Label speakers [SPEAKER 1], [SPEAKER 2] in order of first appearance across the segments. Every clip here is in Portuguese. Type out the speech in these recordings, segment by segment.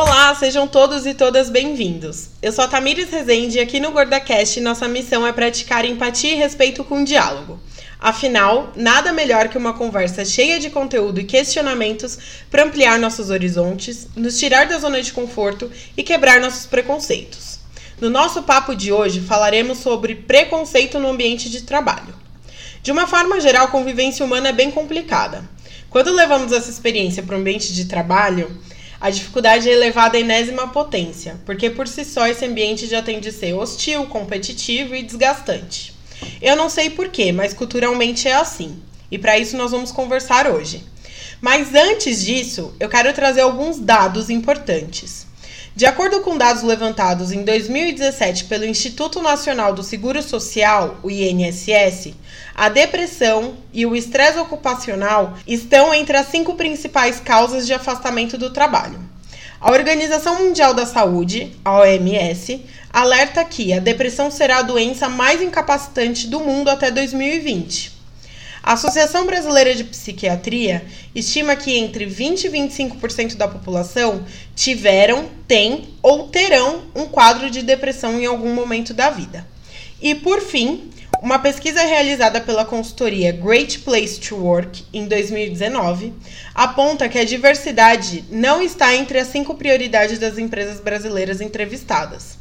[SPEAKER 1] Olá, sejam todos e todas bem-vindos. Eu sou a Tamires Rezende e aqui no GordaCast nossa missão é praticar empatia e respeito com o diálogo. Afinal, nada melhor que uma conversa cheia de conteúdo e questionamentos para ampliar nossos horizontes, nos tirar da zona de conforto e quebrar nossos preconceitos. No nosso papo de hoje falaremos sobre preconceito no ambiente de trabalho. De uma forma geral, a convivência humana é bem complicada. Quando levamos essa experiência para o ambiente de trabalho, a dificuldade é elevada à enésima potência, porque por si só esse ambiente já tende a ser hostil, competitivo e desgastante. Eu não sei porquê, mas culturalmente é assim. E para isso nós vamos conversar hoje. Mas antes disso, eu quero trazer alguns dados importantes. De acordo com dados levantados em 2017 pelo Instituto Nacional do Seguro Social, o INSS, a depressão e o estresse ocupacional estão entre as cinco principais causas de afastamento do trabalho. A Organização Mundial da Saúde, a OMS, alerta que a depressão será a doença mais incapacitante do mundo até 2020. A Associação Brasileira de Psiquiatria estima que entre 20 e 25% da população tiveram, têm ou terão um quadro de depressão em algum momento da vida. E por fim, uma pesquisa realizada pela consultoria Great Place to Work em 2019 aponta que a diversidade não está entre as cinco prioridades das empresas brasileiras entrevistadas.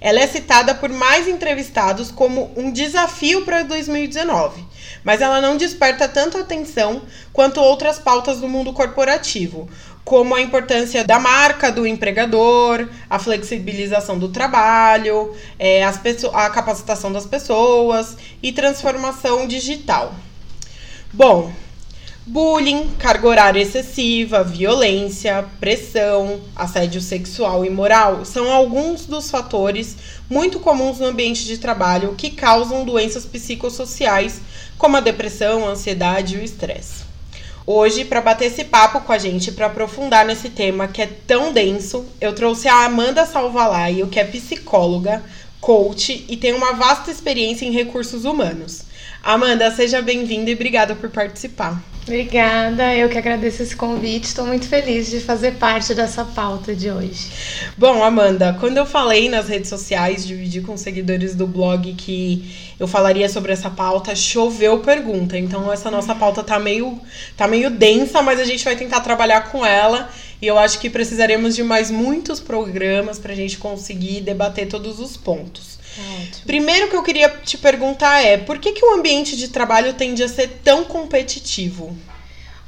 [SPEAKER 1] Ela é citada por mais entrevistados como um desafio para 2019, mas ela não desperta tanto atenção quanto outras pautas do mundo corporativo, como a importância da marca do empregador, a flexibilização do trabalho, é, a capacitação das pessoas e transformação digital. Bom, Bullying, carga horária excessiva, violência, pressão, assédio sexual e moral são alguns dos fatores muito comuns no ambiente de trabalho que causam doenças psicossociais, como a depressão, a ansiedade e o estresse. Hoje, para bater esse papo com a gente, para aprofundar nesse tema que é tão denso, eu trouxe a Amanda Salvalaio, que é psicóloga, coach e tem uma vasta experiência em recursos humanos. Amanda, seja bem-vinda e obrigada por participar.
[SPEAKER 2] Obrigada, eu que agradeço esse convite. Estou muito feliz de fazer parte dessa pauta de hoje.
[SPEAKER 1] Bom, Amanda, quando eu falei nas redes sociais, dividi com seguidores do blog que eu falaria sobre essa pauta, choveu pergunta. Então essa nossa pauta tá meio, tá meio densa, mas a gente vai tentar trabalhar com ela. E eu acho que precisaremos de mais muitos programas para a gente conseguir debater todos os pontos. Ótimo. Primeiro que eu queria te perguntar é por que, que o ambiente de trabalho tende a ser tão competitivo?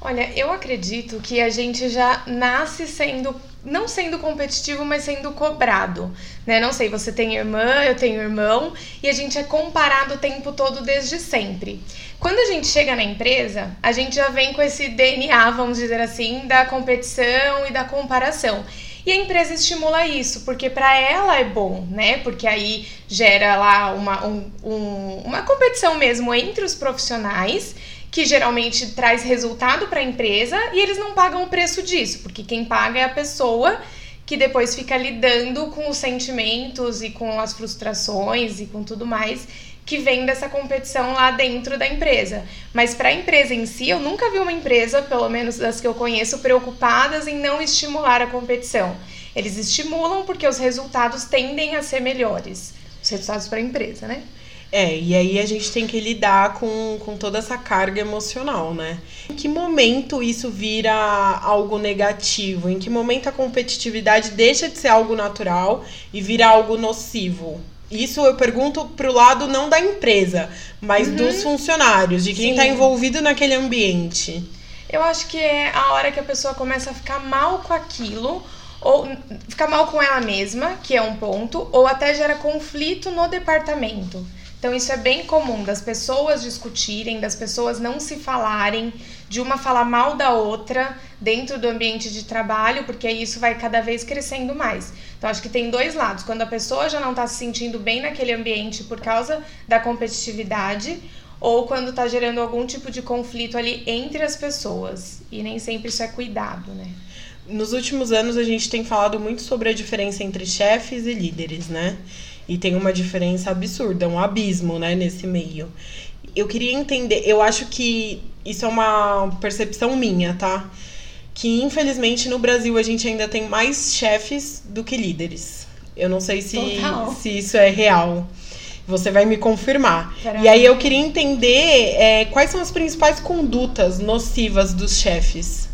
[SPEAKER 2] Olha, eu acredito que a gente já nasce sendo não sendo competitivo, mas sendo cobrado, né? Não sei, você tem irmã, eu tenho irmão, e a gente é comparado o tempo todo desde sempre. Quando a gente chega na empresa, a gente já vem com esse DNA, vamos dizer assim, da competição e da comparação. E a empresa estimula isso, porque para ela é bom, né? Porque aí gera lá uma, um, um, uma competição mesmo entre os profissionais, que geralmente traz resultado para a empresa e eles não pagam o preço disso, porque quem paga é a pessoa que depois fica lidando com os sentimentos e com as frustrações e com tudo mais que vem dessa competição lá dentro da empresa. Mas para a empresa em si, eu nunca vi uma empresa, pelo menos das que eu conheço, preocupadas em não estimular a competição. Eles estimulam porque os resultados tendem a ser melhores. Os resultados para a empresa, né?
[SPEAKER 1] É, e aí a gente tem que lidar com, com toda essa carga emocional, né? Em que momento isso vira algo negativo? Em que momento a competitividade deixa de ser algo natural e vira algo nocivo? Isso eu pergunto pro lado não da empresa, mas uhum. dos funcionários, de quem está envolvido naquele ambiente.
[SPEAKER 2] Eu acho que é a hora que a pessoa começa a ficar mal com aquilo, ou ficar mal com ela mesma, que é um ponto, ou até gera conflito no departamento. Então isso é bem comum das pessoas discutirem, das pessoas não se falarem, de uma falar mal da outra dentro do ambiente de trabalho, porque isso vai cada vez crescendo mais. Então acho que tem dois lados. Quando a pessoa já não está se sentindo bem naquele ambiente por causa da competitividade, ou quando está gerando algum tipo de conflito ali entre as pessoas. E nem sempre isso é cuidado, né?
[SPEAKER 1] Nos últimos anos a gente tem falado muito sobre a diferença entre chefes e líderes, né? E tem uma diferença absurda, um abismo, né, nesse meio. Eu queria entender, eu acho que isso é uma percepção minha, tá? que infelizmente no Brasil a gente ainda tem mais chefes do que líderes. Eu não sei se, se isso é real. Você vai me confirmar. Caramba. E aí eu queria entender é, quais são as principais condutas nocivas dos chefes.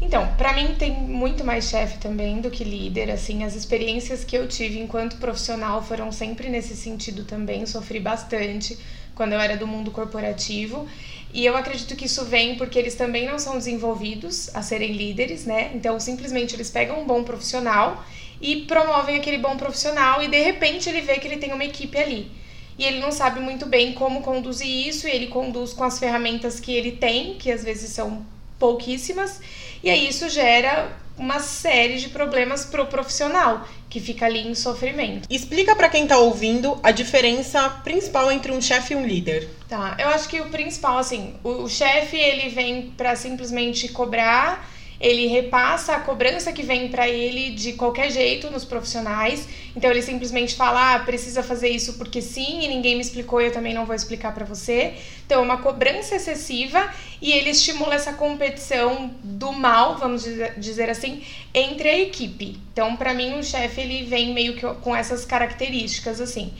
[SPEAKER 2] Então, para mim tem muito mais chefe também do que líder, assim, as experiências que eu tive enquanto profissional foram sempre nesse sentido também, sofri bastante quando eu era do mundo corporativo. E eu acredito que isso vem porque eles também não são desenvolvidos a serem líderes, né? Então, simplesmente eles pegam um bom profissional e promovem aquele bom profissional e de repente ele vê que ele tem uma equipe ali. E ele não sabe muito bem como conduzir isso, e ele conduz com as ferramentas que ele tem, que às vezes são pouquíssimas, e aí isso gera uma série de problemas pro profissional que fica ali em sofrimento.
[SPEAKER 1] Explica para quem tá ouvindo a diferença principal entre um chefe e um líder.
[SPEAKER 2] Tá, eu acho que o principal assim, o, o chefe ele vem para simplesmente cobrar ele repassa a cobrança que vem para ele de qualquer jeito nos profissionais. Então ele simplesmente fala: ah, precisa fazer isso porque sim, e ninguém me explicou, eu também não vou explicar para você. Então é uma cobrança excessiva e ele estimula essa competição do mal, vamos dizer assim, entre a equipe. Então, para mim, o chefe ele vem meio que com essas características assim.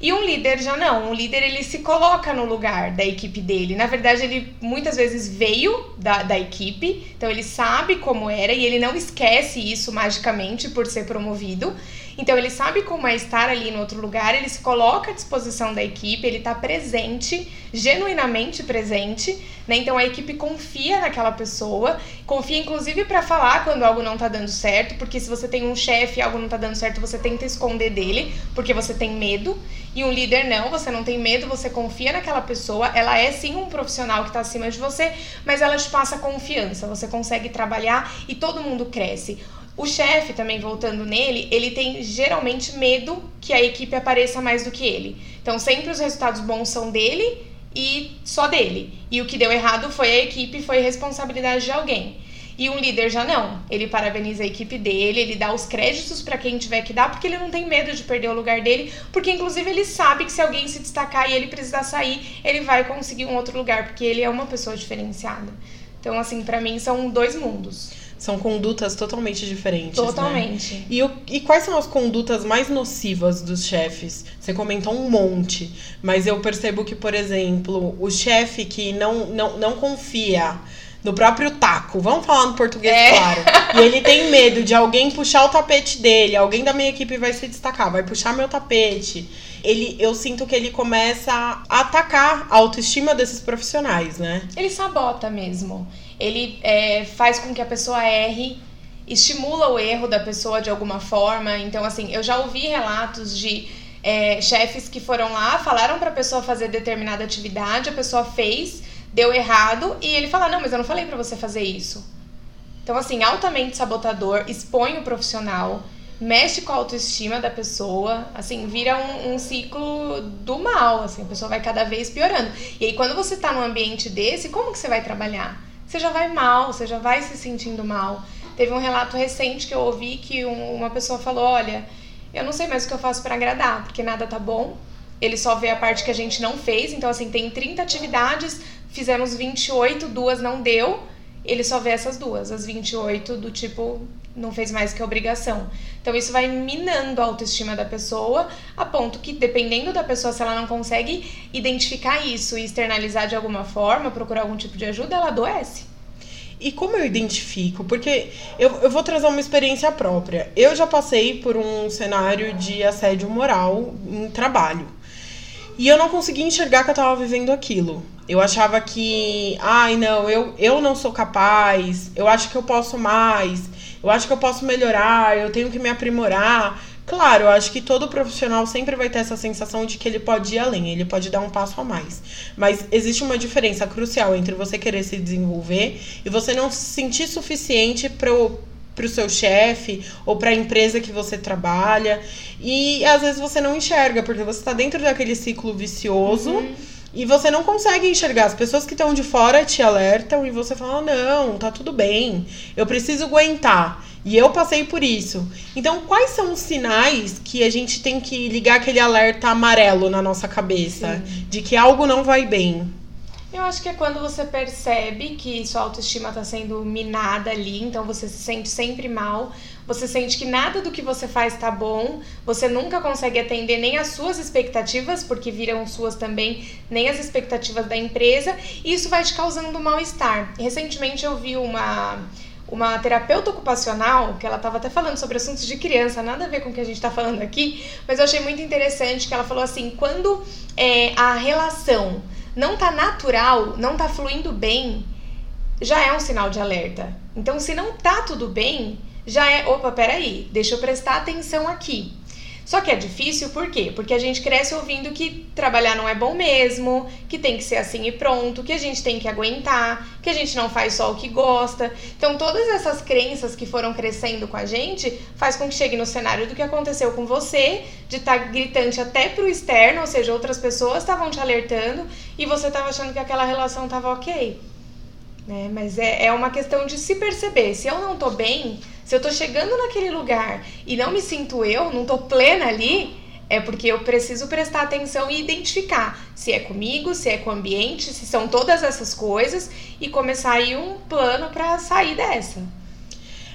[SPEAKER 2] E um líder já não. Um líder ele se coloca no lugar da equipe dele. Na verdade, ele muitas vezes veio da, da equipe, então ele sabe como era e ele não esquece isso magicamente por ser promovido. Então ele sabe como é estar ali no outro lugar, ele se coloca à disposição da equipe, ele está presente, genuinamente presente, né? Então a equipe confia naquela pessoa, confia inclusive para falar quando algo não está dando certo, porque se você tem um chefe e algo não está dando certo, você tenta esconder dele, porque você tem medo. E um líder não, você não tem medo, você confia naquela pessoa, ela é sim um profissional que está acima de você, mas ela te passa confiança, você consegue trabalhar e todo mundo cresce. O chefe, também voltando nele, ele tem geralmente medo que a equipe apareça mais do que ele. Então, sempre os resultados bons são dele e só dele. E o que deu errado foi a equipe, foi responsabilidade de alguém. E um líder já não. Ele parabeniza a equipe dele, ele dá os créditos para quem tiver que dar, porque ele não tem medo de perder o lugar dele, porque inclusive ele sabe que se alguém se destacar e ele precisar sair, ele vai conseguir um outro lugar, porque ele é uma pessoa diferenciada. Então, assim, para mim são dois mundos.
[SPEAKER 1] São condutas totalmente diferentes.
[SPEAKER 2] Né? Totalmente. Né?
[SPEAKER 1] E, o, e quais são as condutas mais nocivas dos chefes? Você comentou um monte, mas eu percebo que, por exemplo, o chefe que não, não, não confia no próprio taco, vamos falar no português é. claro. E ele tem medo de alguém puxar o tapete dele, alguém da minha equipe vai se destacar, vai puxar meu tapete. Ele, eu sinto que ele começa a atacar a autoestima desses profissionais, né?
[SPEAKER 2] Ele sabota mesmo ele é, faz com que a pessoa erre, estimula o erro da pessoa de alguma forma. Então, assim, eu já ouvi relatos de é, chefes que foram lá, falaram para a pessoa fazer determinada atividade, a pessoa fez, deu errado e ele fala: Não, mas eu não falei para você fazer isso. Então, assim, altamente sabotador, expõe o profissional, mexe com a autoestima da pessoa, assim, vira um, um, ciclo do mal, assim, a pessoa vai cada vez piorando. E aí, quando você tá num ambiente desse, como que você vai trabalhar? Você já vai mal, você já vai se sentindo mal. Teve um relato recente que eu ouvi que um, uma pessoa falou: Olha, eu não sei mais o que eu faço para agradar, porque nada tá bom. Ele só vê a parte que a gente não fez. Então, assim, tem 30 atividades, fizemos 28, duas não deu. Ele só vê essas duas, as 28 do tipo, não fez mais que obrigação. Então isso vai minando a autoestima da pessoa, a ponto que dependendo da pessoa, se ela não consegue identificar isso e externalizar de alguma forma, procurar algum tipo de ajuda, ela adoece.
[SPEAKER 1] E como eu identifico? Porque eu, eu vou trazer uma experiência própria. Eu já passei por um cenário de assédio moral em trabalho. E eu não conseguia enxergar que eu tava vivendo aquilo. Eu achava que, ai, não, eu, eu não sou capaz, eu acho que eu posso mais eu acho que eu posso melhorar, eu tenho que me aprimorar. Claro, eu acho que todo profissional sempre vai ter essa sensação de que ele pode ir além, ele pode dar um passo a mais. Mas existe uma diferença crucial entre você querer se desenvolver e você não se sentir suficiente para para o seu chefe ou para a empresa que você trabalha. E às vezes você não enxerga, porque você está dentro daquele ciclo vicioso. Uhum e você não consegue enxergar. As pessoas que estão de fora te alertam e você fala: não, tá tudo bem, eu preciso aguentar. E eu passei por isso. Então, quais são os sinais que a gente tem que ligar aquele alerta amarelo na nossa cabeça Sim. de que algo não vai bem?
[SPEAKER 2] Eu acho que é quando você percebe que sua autoestima está sendo minada ali, então você se sente sempre mal, você sente que nada do que você faz está bom, você nunca consegue atender nem as suas expectativas, porque viram suas também, nem as expectativas da empresa, e isso vai te causando mal-estar. Recentemente eu vi uma uma terapeuta ocupacional, que ela estava até falando sobre assuntos de criança, nada a ver com o que a gente está falando aqui, mas eu achei muito interessante que ela falou assim: quando é, a relação não tá natural, não tá fluindo bem, já é um sinal de alerta. Então, se não tá tudo bem, já é, opa, peraí, deixa eu prestar atenção aqui. Só que é difícil por quê? Porque a gente cresce ouvindo que trabalhar não é bom mesmo, que tem que ser assim e pronto, que a gente tem que aguentar, que a gente não faz só o que gosta. Então, todas essas crenças que foram crescendo com a gente faz com que chegue no cenário do que aconteceu com você, de estar tá gritante até pro externo, ou seja, outras pessoas estavam te alertando e você estava achando que aquela relação estava ok. Né? Mas é, é uma questão de se perceber. Se eu não tô bem, se eu tô chegando naquele lugar e não me sinto eu, não tô plena ali, é porque eu preciso prestar atenção e identificar se é comigo, se é com o ambiente, se são todas essas coisas e começar aí um plano para sair dessa.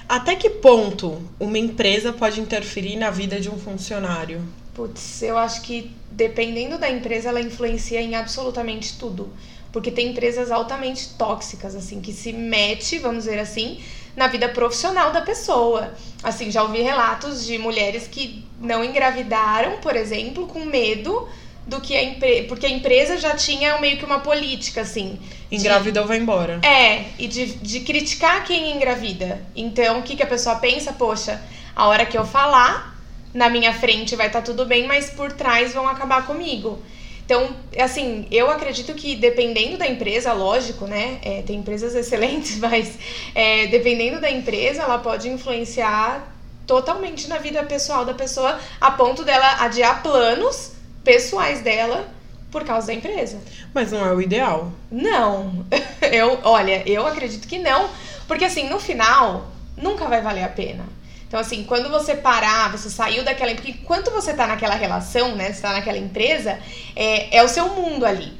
[SPEAKER 1] Até que ponto uma empresa pode interferir na vida de um funcionário?
[SPEAKER 2] Putz, eu acho que dependendo da empresa, ela influencia em absolutamente tudo. Porque tem empresas altamente tóxicas, assim, que se mete, vamos dizer assim, na vida profissional da pessoa. Assim, já ouvi relatos de mulheres que não engravidaram, por exemplo, com medo do que a empresa. Porque a empresa já tinha meio que uma política, assim.
[SPEAKER 1] Engravida ou vai embora.
[SPEAKER 2] É, e de, de criticar quem engravida. Então, o que, que a pessoa pensa? Poxa, a hora que eu falar, na minha frente vai estar tá tudo bem, mas por trás vão acabar comigo. Então, assim, eu acredito que dependendo da empresa, lógico, né? É, tem empresas excelentes, mas é, dependendo da empresa, ela pode influenciar totalmente na vida pessoal da pessoa, a ponto dela adiar planos pessoais dela por causa da empresa.
[SPEAKER 1] Mas não é o ideal.
[SPEAKER 2] Não. Eu, olha, eu acredito que não, porque assim, no final, nunca vai valer a pena. Então, assim, quando você parar, você saiu daquela. Porque enquanto você tá naquela relação, né? Você tá naquela empresa, é, é o seu mundo ali.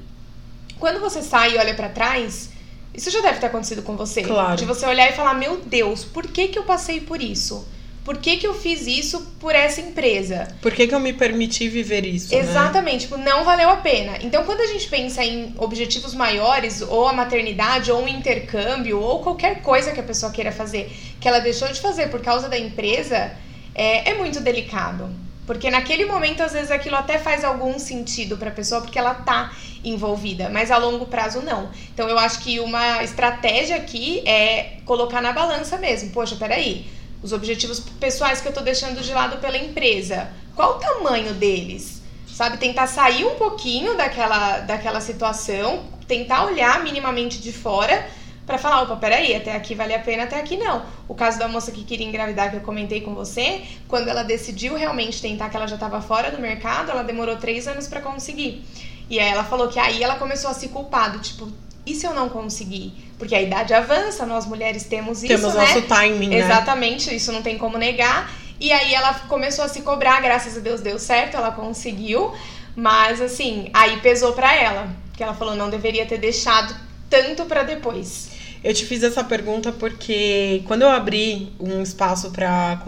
[SPEAKER 2] Quando você sai e olha para trás, isso já deve ter acontecido com você.
[SPEAKER 1] Claro.
[SPEAKER 2] De você olhar e falar: Meu Deus, por que, que eu passei por isso? Por que, que eu fiz isso por essa empresa?
[SPEAKER 1] Por que, que eu me permiti viver isso?
[SPEAKER 2] Né? Exatamente, né? tipo, não valeu a pena. Então, quando a gente pensa em objetivos maiores, ou a maternidade, ou um intercâmbio, ou qualquer coisa que a pessoa queira fazer, que ela deixou de fazer por causa da empresa, é, é muito delicado. Porque naquele momento, às vezes, aquilo até faz algum sentido para a pessoa, porque ela tá envolvida, mas a longo prazo não. Então, eu acho que uma estratégia aqui é colocar na balança mesmo. Poxa, peraí os objetivos pessoais que eu estou deixando de lado pela empresa. Qual o tamanho deles? Sabe, tentar sair um pouquinho daquela, daquela situação, tentar olhar minimamente de fora para falar, opa, peraí, até aqui vale a pena, até aqui não. O caso da moça que queria engravidar, que eu comentei com você, quando ela decidiu realmente tentar, que ela já estava fora do mercado, ela demorou três anos para conseguir. E aí ela falou que aí ela começou a se culpar, do tipo, e se eu não conseguir? Porque a idade avança, nós mulheres temos isso,
[SPEAKER 1] temos
[SPEAKER 2] né?
[SPEAKER 1] nosso timing, né?
[SPEAKER 2] Exatamente, isso não tem como negar. E aí ela começou a se cobrar, graças a Deus deu certo, ela conseguiu. Mas assim, aí pesou para ela, que ela falou não deveria ter deixado tanto para depois.
[SPEAKER 1] Eu te fiz essa pergunta porque quando eu abri um espaço para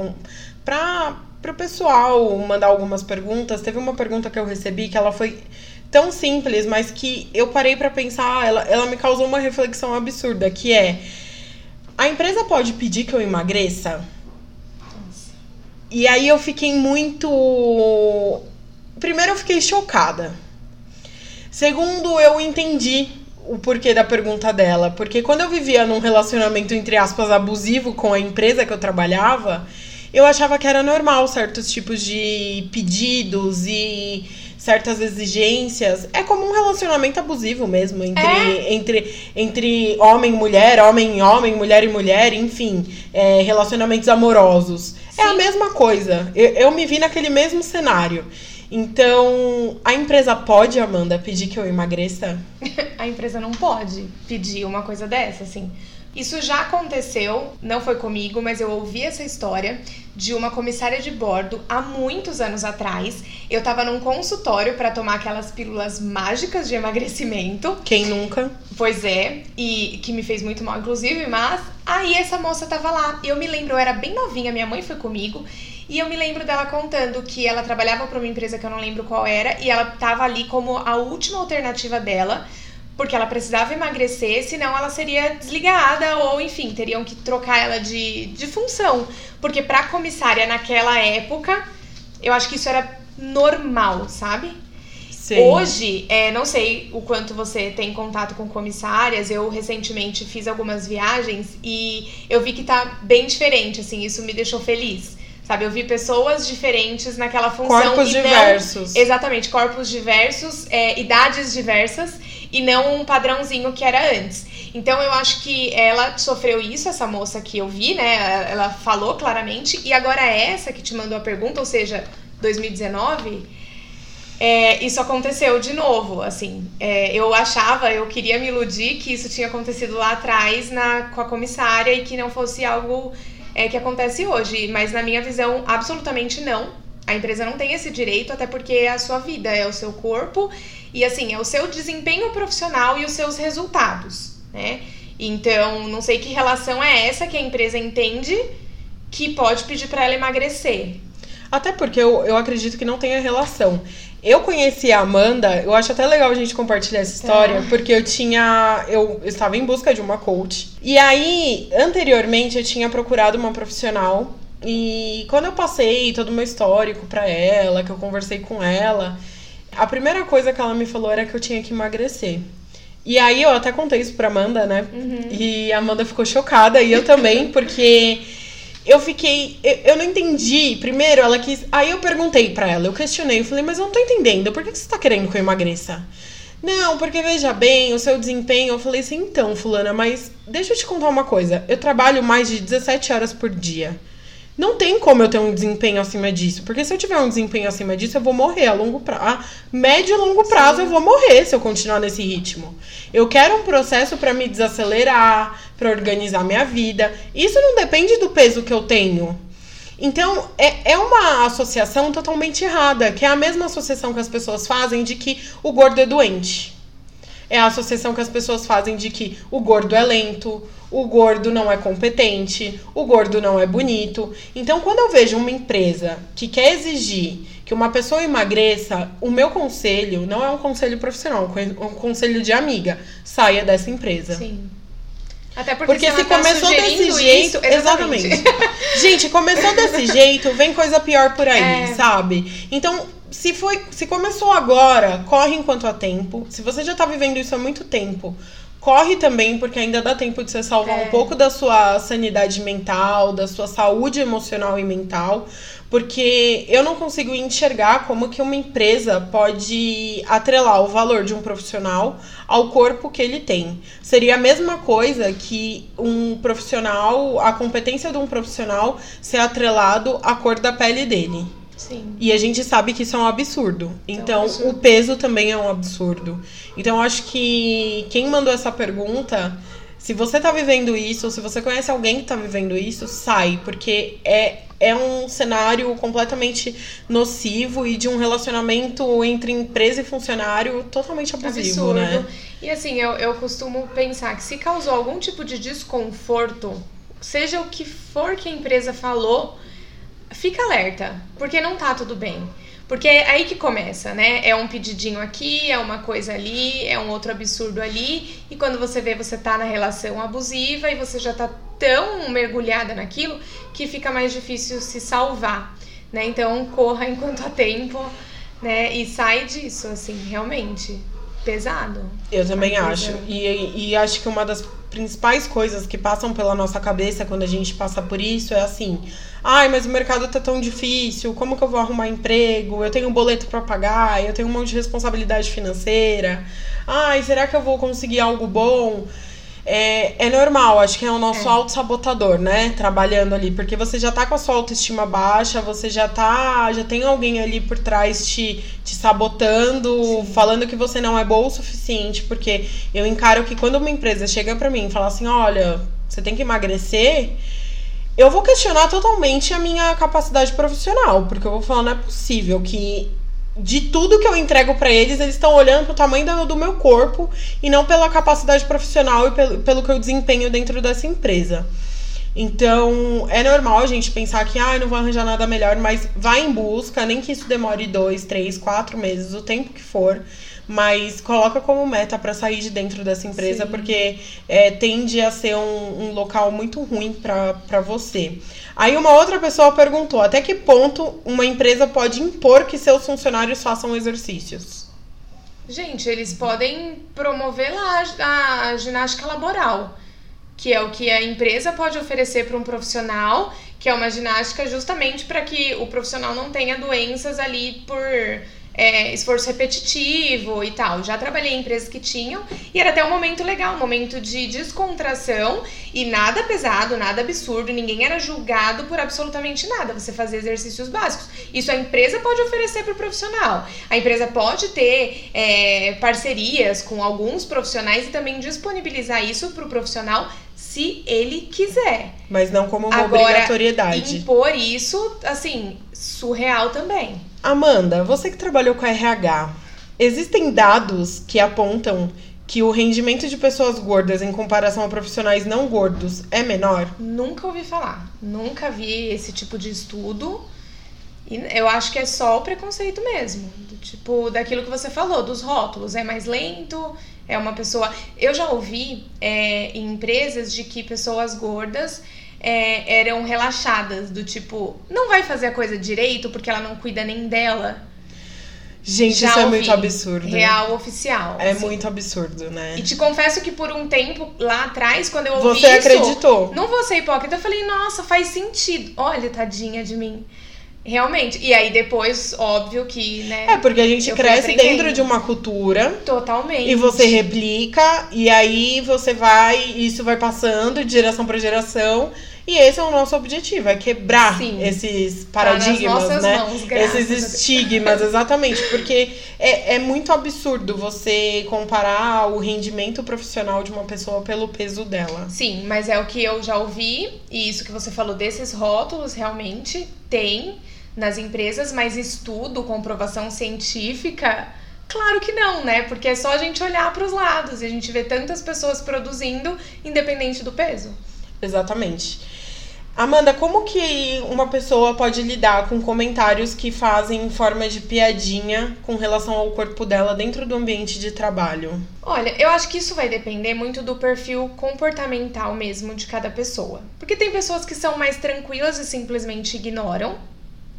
[SPEAKER 1] para o pessoal mandar algumas perguntas, teve uma pergunta que eu recebi que ela foi tão simples, mas que eu parei para pensar, ela, ela me causou uma reflexão absurda, que é a empresa pode pedir que eu emagreça? E aí eu fiquei muito Primeiro eu fiquei chocada. Segundo, eu entendi o porquê da pergunta dela, porque quando eu vivia num relacionamento entre aspas abusivo com a empresa que eu trabalhava, eu achava que era normal certos tipos de pedidos e certas exigências. É como um relacionamento abusivo mesmo entre, é? entre, entre homem e mulher, homem e homem, mulher e mulher, enfim, é, relacionamentos amorosos. Sim. É a mesma coisa. Eu, eu me vi naquele mesmo cenário. Então, a empresa pode, Amanda, pedir que eu emagreça?
[SPEAKER 2] a empresa não pode pedir uma coisa dessa, assim. Isso já aconteceu, não foi comigo, mas eu ouvi essa história de uma comissária de bordo há muitos anos atrás. Eu tava num consultório para tomar aquelas pílulas mágicas de emagrecimento.
[SPEAKER 1] Quem nunca?
[SPEAKER 2] Pois é, e que me fez muito mal, inclusive, mas aí essa moça tava lá. Eu me lembro, eu era bem novinha, minha mãe foi comigo. E eu me lembro dela contando que ela trabalhava para uma empresa que eu não lembro qual era, e ela tava ali como a última alternativa dela porque ela precisava emagrecer, senão ela seria desligada ou, enfim, teriam que trocar ela de, de função. Porque pra comissária naquela época, eu acho que isso era normal, sabe? Sim. Hoje, é, não sei o quanto você tem contato com comissárias. Eu recentemente fiz algumas viagens e eu vi que tá bem diferente, assim, isso me deixou feliz. Sabe, eu vi pessoas diferentes naquela função.
[SPEAKER 1] Corpos diversos.
[SPEAKER 2] Não, exatamente, corpos diversos, é, idades diversas e não um padrãozinho que era antes. Então eu acho que ela sofreu isso, essa moça que eu vi, né? Ela falou claramente, e agora essa que te mandou a pergunta, ou seja, 2019, é, isso aconteceu de novo, assim. É, eu achava, eu queria me iludir que isso tinha acontecido lá atrás na, com a comissária e que não fosse algo é, que acontece hoje. Mas na minha visão, absolutamente não. A empresa não tem esse direito, até porque é a sua vida, é o seu corpo e assim, é o seu desempenho profissional e os seus resultados, né? Então, não sei que relação é essa que a empresa entende que pode pedir para ela emagrecer.
[SPEAKER 1] Até porque eu, eu acredito que não tenha relação. Eu conheci a Amanda, eu acho até legal a gente compartilhar essa história, é. porque eu tinha. Eu estava em busca de uma coach. E aí, anteriormente, eu tinha procurado uma profissional. E quando eu passei todo o meu histórico para ela, que eu conversei com ela, a primeira coisa que ela me falou era que eu tinha que emagrecer. E aí eu até contei isso pra Amanda, né? Uhum. E a Amanda ficou chocada, e eu também, porque eu fiquei. Eu, eu, não entendi. Primeiro, ela quis. Aí eu perguntei pra ela, eu questionei, eu falei, mas eu não tô entendendo, por que você tá querendo que eu emagreça? Não, porque veja bem, o seu desempenho. Eu falei assim, então, Fulana, mas deixa eu te contar uma coisa. Eu trabalho mais de 17 horas por dia. Não tem como eu ter um desempenho acima disso. Porque se eu tiver um desempenho acima disso, eu vou morrer a longo prazo. A médio e longo prazo Sim. eu vou morrer se eu continuar nesse ritmo. Eu quero um processo para me desacelerar, para organizar minha vida. Isso não depende do peso que eu tenho. Então, é, é uma associação totalmente errada, que é a mesma associação que as pessoas fazem de que o gordo é doente. É a associação que as pessoas fazem de que o gordo é lento, o gordo não é competente, o gordo não é bonito. Então, quando eu vejo uma empresa que quer exigir que uma pessoa emagreça, o meu conselho não é um conselho profissional, é um conselho de amiga. Saia dessa empresa.
[SPEAKER 2] Sim. Até porque,
[SPEAKER 1] porque
[SPEAKER 2] se,
[SPEAKER 1] tá começou desse jeito. Isso, exatamente. exatamente. Gente, começou desse jeito, vem coisa pior por aí, é. sabe? Então, se foi, se começou agora, corre enquanto há tempo. Se você já tá vivendo isso há muito tempo, corre também, porque ainda dá tempo de você salvar é. um pouco da sua sanidade mental, da sua saúde emocional e mental, porque eu não consigo enxergar como que uma empresa pode atrelar o valor de um profissional ao corpo que ele tem. Seria a mesma coisa que um profissional, a competência de um profissional ser atrelado à cor da pele dele.
[SPEAKER 2] Sim.
[SPEAKER 1] E a gente sabe que isso é um absurdo. Então, é um absurdo. o peso também é um absurdo. Então, eu acho que quem mandou essa pergunta, se você tá vivendo isso, ou se você conhece alguém que tá vivendo isso, sai, porque é é um cenário completamente nocivo e de um relacionamento entre empresa e funcionário totalmente abusivo, né? Absurdo. né?
[SPEAKER 2] E assim, eu, eu costumo pensar que se causou algum tipo de desconforto, seja o que for que a empresa falou, fica alerta, porque não tá tudo bem. Porque é aí que começa, né? É um pedidinho aqui, é uma coisa ali, é um outro absurdo ali, e quando você vê, você tá na relação abusiva e você já tá tão mergulhada naquilo que fica mais difícil se salvar, né? Então, corra enquanto há tempo, né? E sai disso, assim, realmente pesado.
[SPEAKER 1] Eu também acho. E, e acho que uma das principais coisas que passam pela nossa cabeça quando a gente passa por isso é assim: ai, mas o mercado tá tão difícil, como que eu vou arrumar emprego? Eu tenho um boleto para pagar, eu tenho um monte de responsabilidade financeira. Ai, será que eu vou conseguir algo bom? É, é normal, acho que é o nosso é. auto-sabotador, né? Trabalhando ali, porque você já tá com a sua autoestima baixa, você já tá. Já tem alguém ali por trás te, te sabotando, Sim. falando que você não é boa o suficiente, porque eu encaro que quando uma empresa chega para mim e fala assim: olha, você tem que emagrecer, eu vou questionar totalmente a minha capacidade profissional, porque eu vou falar, não é possível que de tudo que eu entrego para eles, eles estão olhando pro tamanho do, do, meu corpo e não pela capacidade profissional e pelo, pelo que eu desempenho dentro dessa empresa. Então, é normal a gente pensar que, ah, não vou arranjar nada melhor, mas vai em busca, nem que isso demore dois, três, quatro meses, o tempo que for mas coloca como meta para sair de dentro dessa empresa, Sim. porque é, tende a ser um, um local muito ruim para você. Aí uma outra pessoa perguntou: até que ponto uma empresa pode impor que seus funcionários façam exercícios?
[SPEAKER 2] Gente, eles podem promover lá a ginástica laboral, que é o que a empresa pode oferecer para um profissional, que é uma ginástica justamente para que o profissional não tenha doenças ali por é, esforço repetitivo e tal. Já trabalhei em empresas que tinham e era até um momento legal, um momento de descontração e nada pesado, nada absurdo, ninguém era julgado por absolutamente nada. Você fazia exercícios básicos. Isso a empresa pode oferecer para o profissional. A empresa pode ter é, parcerias com alguns profissionais e também disponibilizar isso para o profissional se ele quiser.
[SPEAKER 1] Mas não como uma Agora, obrigatoriedade.
[SPEAKER 2] Impor isso, assim, surreal também.
[SPEAKER 1] Amanda, você que trabalhou com RH, existem dados que apontam que o rendimento de pessoas gordas em comparação a profissionais não gordos é menor?
[SPEAKER 2] Nunca ouvi falar. Nunca vi esse tipo de estudo. E eu acho que é só o preconceito mesmo. Do tipo, daquilo que você falou, dos rótulos. É mais lento, é uma pessoa. Eu já ouvi é, em empresas de que pessoas gordas é, eram relaxadas, do tipo, não vai fazer a coisa direito porque ela não cuida nem dela.
[SPEAKER 1] Gente, Já isso é muito absurdo.
[SPEAKER 2] Real oficial.
[SPEAKER 1] É assim. muito absurdo, né?
[SPEAKER 2] E te confesso que por um tempo lá atrás, quando eu
[SPEAKER 1] ouvi Você isso, acreditou?
[SPEAKER 2] Não vou ser hipócrita, eu falei, nossa, faz sentido. Olha, tadinha de mim. Realmente. E aí depois, óbvio que, né?
[SPEAKER 1] É, porque a gente cresce dentro de uma cultura.
[SPEAKER 2] Totalmente.
[SPEAKER 1] E você replica, e aí você vai, isso vai passando de geração para geração. E esse é o nosso objetivo, é quebrar Sim. esses tá paradigmas, tá né? Mãos, esses estigmas, exatamente. Porque é, é muito absurdo você comparar o rendimento profissional de uma pessoa pelo peso dela.
[SPEAKER 2] Sim, mas é o que eu já ouvi, e isso que você falou desses rótulos, realmente tem nas empresas, mas estudo, comprovação científica. Claro que não, né? Porque é só a gente olhar para os lados e a gente vê tantas pessoas produzindo independente do peso.
[SPEAKER 1] Exatamente. Amanda, como que uma pessoa pode lidar com comentários que fazem em forma de piadinha com relação ao corpo dela dentro do ambiente de trabalho?
[SPEAKER 2] Olha, eu acho que isso vai depender muito do perfil comportamental mesmo de cada pessoa. Porque tem pessoas que são mais tranquilas e simplesmente ignoram.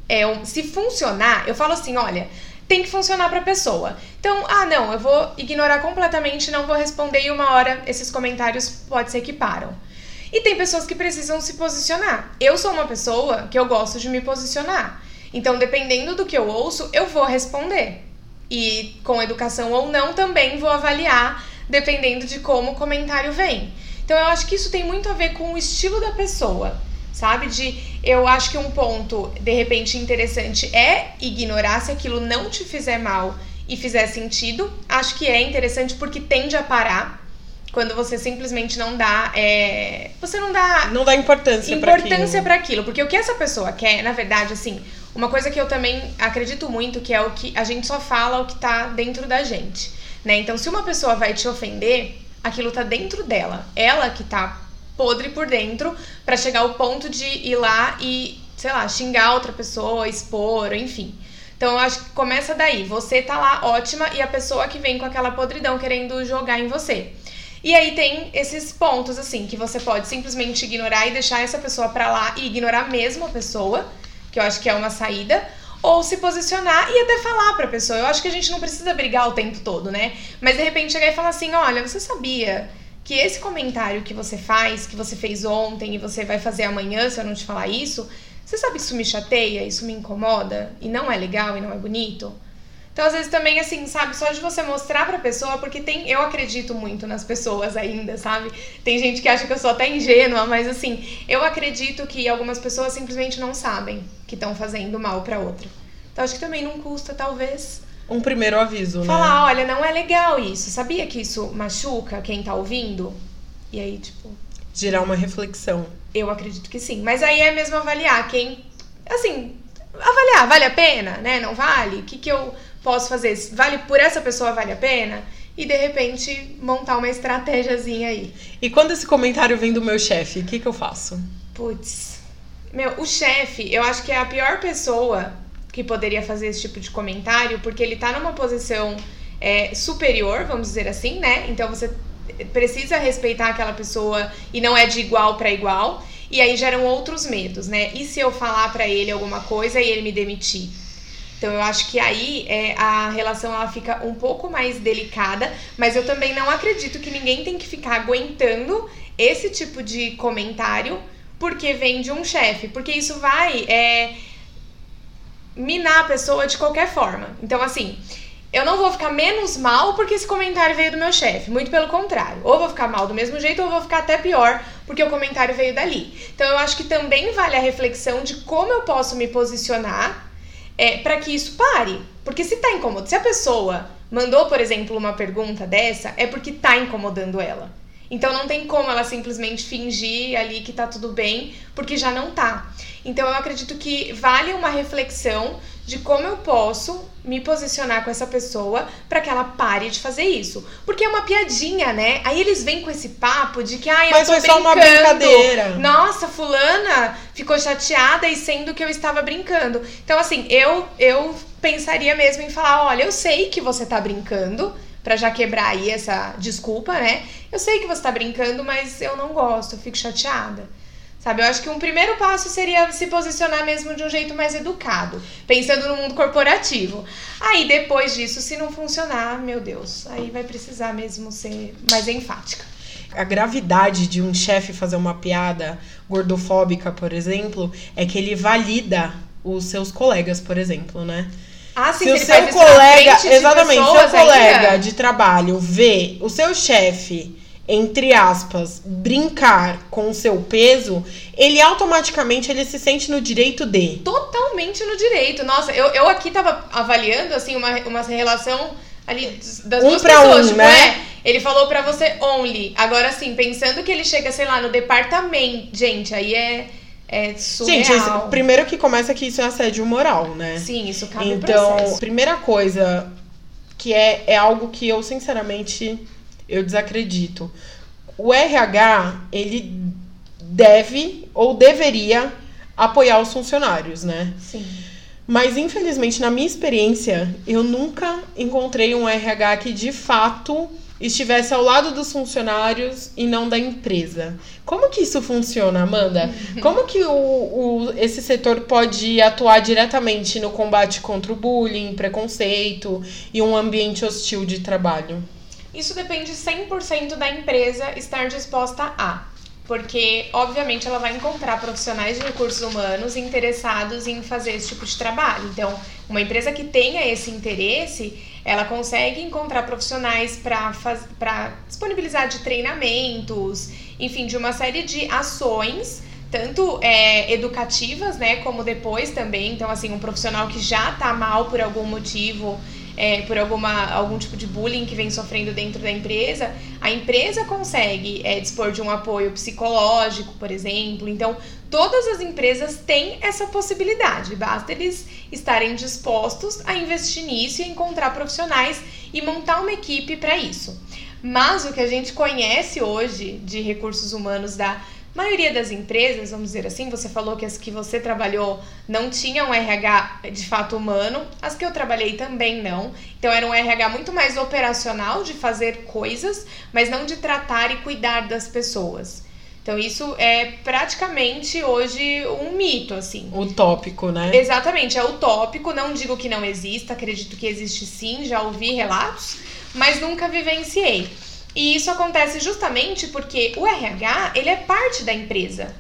[SPEAKER 2] É, se funcionar, eu falo assim, olha, tem que funcionar para a pessoa. Então, ah, não, eu vou ignorar completamente, não vou responder e uma hora esses comentários pode ser que param. E tem pessoas que precisam se posicionar. Eu sou uma pessoa que eu gosto de me posicionar. Então, dependendo do que eu ouço, eu vou responder. E com educação ou não, também vou avaliar, dependendo de como o comentário vem. Então, eu acho que isso tem muito a ver com o estilo da pessoa, sabe? De eu acho que um ponto, de repente, interessante é ignorar se aquilo não te fizer mal e fizer sentido. Acho que é interessante porque tende a parar quando você simplesmente não dá. É, você não dá.
[SPEAKER 1] Não dá importância
[SPEAKER 2] para aquilo. Importância para aquilo. Porque o que essa pessoa quer, na verdade, assim, uma coisa que eu também acredito muito que é o que a gente só fala o que tá dentro da gente. Né? Então, se uma pessoa vai te ofender, aquilo tá dentro dela. Ela que tá podre por dentro para chegar ao ponto de ir lá e, sei lá, xingar outra pessoa, expor, enfim. Então eu acho que começa daí. Você tá lá ótima e a pessoa que vem com aquela podridão querendo jogar em você. E aí tem esses pontos, assim, que você pode simplesmente ignorar e deixar essa pessoa pra lá e ignorar mesmo a pessoa, que eu acho que é uma saída. Ou se posicionar e até falar pra pessoa. Eu acho que a gente não precisa brigar o tempo todo, né? Mas de repente chegar e falar assim: olha, você sabia que esse comentário que você faz, que você fez ontem e você vai fazer amanhã se eu não te falar isso, você sabe que isso me chateia, isso me incomoda e não é legal e não é bonito? Então, às vezes também, assim, sabe, só de você mostrar pra pessoa, porque tem. Eu acredito muito nas pessoas ainda, sabe? Tem gente que acha que eu sou até ingênua, mas assim, eu acredito que algumas pessoas simplesmente não sabem que estão fazendo mal pra outra. Então, acho que também não custa, talvez.
[SPEAKER 1] Um primeiro aviso,
[SPEAKER 2] falar, né? Falar, olha, não é legal isso. Sabia que isso machuca quem tá ouvindo? E aí, tipo.
[SPEAKER 1] gerar uma reflexão.
[SPEAKER 2] Eu acredito que sim. Mas aí é mesmo avaliar quem. Assim, avaliar, vale a pena, né? Não vale? O que, que eu posso fazer? Vale por essa pessoa, vale a pena? E de repente montar uma estratégiazinha aí.
[SPEAKER 1] E quando esse comentário vem do meu chefe, o que, que eu faço?
[SPEAKER 2] Putz. Meu, o chefe, eu acho que é a pior pessoa que poderia fazer esse tipo de comentário, porque ele tá numa posição é, superior, vamos dizer assim, né? Então você precisa respeitar aquela pessoa e não é de igual para igual. E aí geram outros medos, né? E se eu falar para ele alguma coisa e ele me demitir? Então eu acho que aí é, a relação ela fica um pouco mais delicada, mas eu também não acredito que ninguém tem que ficar aguentando esse tipo de comentário porque vem de um chefe, porque isso vai é, minar a pessoa de qualquer forma. Então assim, eu não vou ficar menos mal porque esse comentário veio do meu chefe. Muito pelo contrário. Ou vou ficar mal do mesmo jeito, ou vou ficar até pior porque o comentário veio dali. Então eu acho que também vale a reflexão de como eu posso me posicionar é, para que isso pare. Porque se tá incomodando, se a pessoa mandou, por exemplo, uma pergunta dessa, é porque tá incomodando ela. Então não tem como ela simplesmente fingir ali que tá tudo bem, porque já não tá. Então eu acredito que vale uma reflexão de como eu posso me posicionar com essa pessoa para que ela pare de fazer isso. Porque é uma piadinha, né? Aí eles vêm com esse papo de que, ah, eu
[SPEAKER 1] Mas
[SPEAKER 2] tô
[SPEAKER 1] foi
[SPEAKER 2] brincando.
[SPEAKER 1] só uma brincadeira.
[SPEAKER 2] Nossa, fulana ficou chateada e sendo que eu estava brincando. Então, assim, eu, eu pensaria mesmo em falar, olha, eu sei que você tá brincando, para já quebrar aí essa desculpa, né? Eu sei que você tá brincando, mas eu não gosto, eu fico chateada. Sabe, eu acho que um primeiro passo seria se posicionar mesmo de um jeito mais educado, pensando no mundo corporativo. Aí depois disso, se não funcionar, meu Deus, aí vai precisar mesmo ser mais enfática.
[SPEAKER 1] A gravidade de um chefe fazer uma piada gordofóbica, por exemplo, é que ele valida os seus colegas, por exemplo, né?
[SPEAKER 2] Ah, sim,
[SPEAKER 1] se o seu colega, exatamente, seu colega
[SPEAKER 2] ainda.
[SPEAKER 1] de trabalho vê o seu chefe, entre aspas, brincar com o seu peso, ele automaticamente ele se sente no direito de.
[SPEAKER 2] totalmente no direito. Nossa, eu, eu aqui tava avaliando, assim, uma, uma relação ali das
[SPEAKER 1] Um
[SPEAKER 2] duas pessoas.
[SPEAKER 1] um,
[SPEAKER 2] tipo,
[SPEAKER 1] né?
[SPEAKER 2] é, ele falou pra você only. Agora, assim, pensando que ele chega, sei lá, no departamento. Gente, aí é, é surreal.
[SPEAKER 1] Gente, primeiro que começa que isso é assédio moral, né?
[SPEAKER 2] Sim, isso cabe
[SPEAKER 1] Então, primeira coisa que é, é algo que eu sinceramente eu desacredito. O RH, ele deve ou deveria apoiar os funcionários, né?
[SPEAKER 2] Sim.
[SPEAKER 1] Mas infelizmente, na minha experiência, eu nunca encontrei um RH que de fato estivesse ao lado dos funcionários e não da empresa. Como que isso funciona, Amanda? Como que o, o- esse setor pode atuar diretamente no combate contra o bullying, preconceito e um ambiente hostil de trabalho?
[SPEAKER 2] Isso depende 100% da empresa estar disposta a. Porque, obviamente, ela vai encontrar profissionais de recursos humanos interessados em fazer esse tipo de trabalho. Então, uma empresa que tenha esse interesse, ela consegue encontrar profissionais para disponibilizar de treinamentos, enfim, de uma série de ações tanto é, educativas, né, como depois também. Então, assim, um profissional que já tá mal por algum motivo, é, por alguma, algum tipo de bullying que vem sofrendo dentro da empresa, a empresa consegue é, dispor de um apoio psicológico, por exemplo. Então, todas as empresas têm essa possibilidade, basta eles estarem dispostos a investir nisso e encontrar profissionais e montar uma equipe para isso. Mas o que a gente conhece hoje de recursos humanos da maioria das empresas, vamos dizer assim, você falou que as que você trabalhou não tinham RH de fato humano, as que eu trabalhei também não. Então era um RH muito mais operacional de fazer coisas, mas não de tratar e cuidar das pessoas. Então isso é praticamente hoje um mito, assim.
[SPEAKER 1] Utópico, né?
[SPEAKER 2] Exatamente, é utópico, não digo que não exista, acredito que existe sim, já ouvi relatos, mas nunca vivenciei. E isso acontece justamente porque o RH, ele é parte da empresa.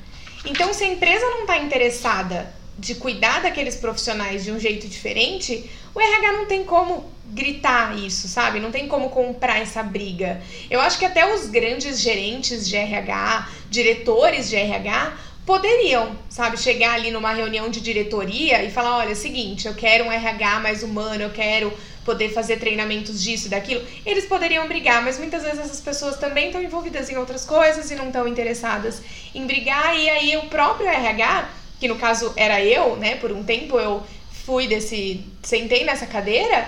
[SPEAKER 2] Então, se a empresa não está interessada de cuidar daqueles profissionais de um jeito diferente, o RH não tem como gritar isso, sabe? Não tem como comprar essa briga. Eu acho que até os grandes gerentes de RH, diretores de RH, poderiam, sabe, chegar ali numa reunião de diretoria e falar, olha, é seguinte, eu quero um RH mais humano, eu quero, poder fazer treinamentos disso e daquilo, eles poderiam brigar, mas muitas vezes essas pessoas também estão envolvidas em outras coisas e não estão interessadas em brigar, e aí o próprio RH, que no caso era eu, né, por um tempo eu fui desse. sentei nessa cadeira,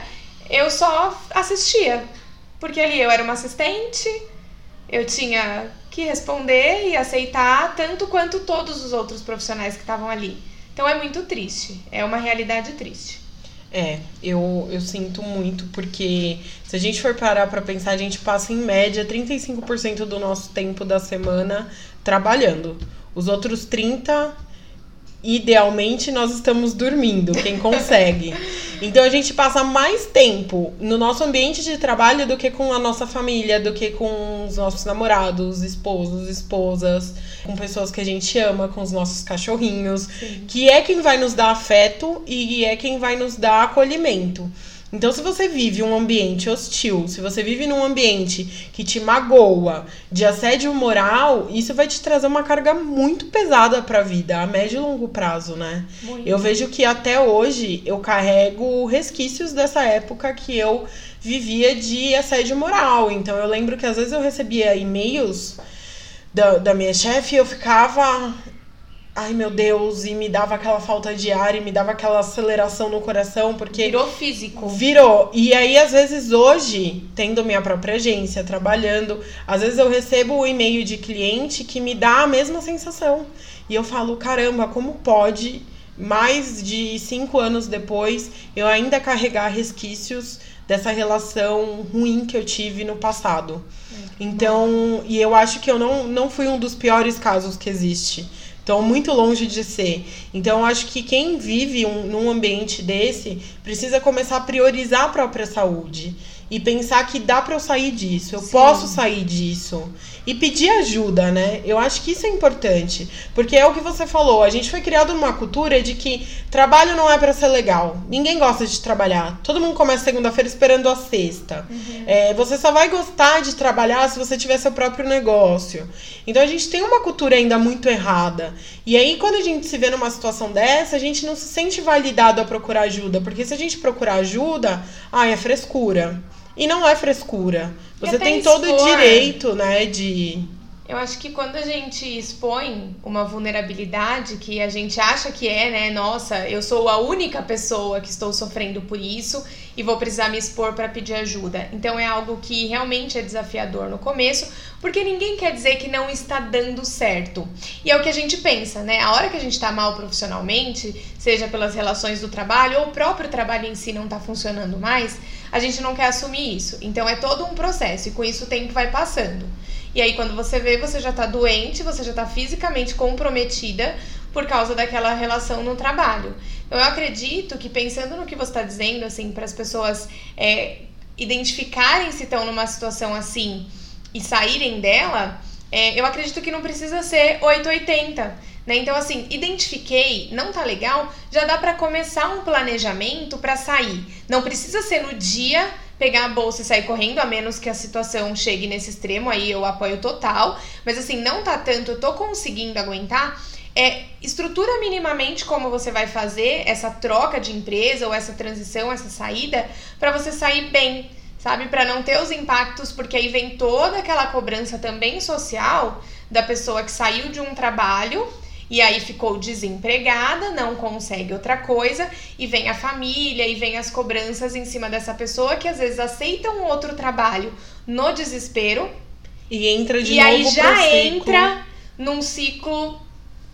[SPEAKER 2] eu só assistia. Porque ali eu era uma assistente, eu tinha que responder e aceitar tanto quanto todos os outros profissionais que estavam ali. Então é muito triste, é uma realidade triste.
[SPEAKER 1] É, eu, eu sinto muito, porque se a gente for parar para pensar, a gente passa em média 35% do nosso tempo da semana trabalhando. Os outros 30 idealmente nós estamos dormindo, quem consegue. Então a gente passa mais tempo no nosso ambiente de trabalho do que com a nossa família, do que com os nossos namorados, esposos, esposas, com pessoas que a gente ama, com os nossos cachorrinhos, Sim. que é quem vai nos dar afeto e é quem vai nos dar acolhimento. Então, se você vive um ambiente hostil, se você vive num ambiente que te magoa, de assédio moral, isso vai te trazer uma carga muito pesada para a vida, a médio e longo prazo, né? Muito. Eu vejo que até hoje eu carrego resquícios dessa época que eu vivia de assédio moral. Então, eu lembro que às vezes eu recebia e-mails da, da minha chefe e eu ficava ai meu Deus, e me dava aquela falta de ar e me dava aquela aceleração no coração, porque.
[SPEAKER 2] Virou físico.
[SPEAKER 1] Virou. E aí, às vezes, hoje, tendo minha própria agência, trabalhando, às vezes eu recebo o um e-mail de cliente que me dá a mesma sensação. E eu falo, caramba, como pode, mais de cinco anos depois, eu ainda carregar resquícios dessa relação ruim que eu tive no passado. Então, e eu acho que eu não, não fui um dos piores casos que existe. Então, muito longe de ser. Então, acho que quem vive um, num ambiente desse precisa começar a priorizar a própria saúde e pensar que dá para eu sair disso, eu Sim. posso sair disso e pedir ajuda, né? Eu acho que isso é importante, porque é o que você falou, a gente foi criado numa cultura de que trabalho não é para ser legal. Ninguém gosta de trabalhar. Todo mundo começa segunda-feira esperando a sexta. Uhum. É, você só vai gostar de trabalhar se você tiver seu próprio negócio. Então a gente tem uma cultura ainda muito errada. E aí quando a gente se vê numa situação dessa, a gente não se sente validado a procurar ajuda, porque se a gente procurar ajuda, ah, é frescura. E não é frescura. Você tem todo o direito, né, de
[SPEAKER 2] eu acho que quando a gente expõe uma vulnerabilidade que a gente acha que é, né, nossa, eu sou a única pessoa que estou sofrendo por isso e vou precisar me expor para pedir ajuda. Então é algo que realmente é desafiador no começo, porque ninguém quer dizer que não está dando certo. E é o que a gente pensa, né? A hora que a gente está mal profissionalmente, seja pelas relações do trabalho ou o próprio trabalho em si não está funcionando mais, a gente não quer assumir isso. Então é todo um processo e com isso o tempo vai passando. E aí, quando você vê, você já tá doente, você já tá fisicamente comprometida por causa daquela relação no trabalho. Então, eu acredito que, pensando no que você está dizendo, assim, para as pessoas é, identificarem se estão numa situação assim e saírem dela, é, eu acredito que não precisa ser 880. Né? Então, assim, identifiquei, não tá legal, já dá para começar um planejamento para sair. Não precisa ser no dia pegar a bolsa e sair correndo, a menos que a situação chegue nesse extremo, aí eu apoio total. Mas assim, não tá tanto, eu tô conseguindo aguentar. É, estrutura minimamente como você vai fazer essa troca de empresa ou essa transição, essa saída, para você sair bem, sabe? Para não ter os impactos, porque aí vem toda aquela cobrança também social da pessoa que saiu de um trabalho e aí ficou desempregada, não consegue outra coisa, e vem a família e vem as cobranças em cima dessa pessoa que às vezes aceita um outro trabalho no desespero.
[SPEAKER 1] E entra de
[SPEAKER 2] e
[SPEAKER 1] novo.
[SPEAKER 2] E aí já entra num ciclo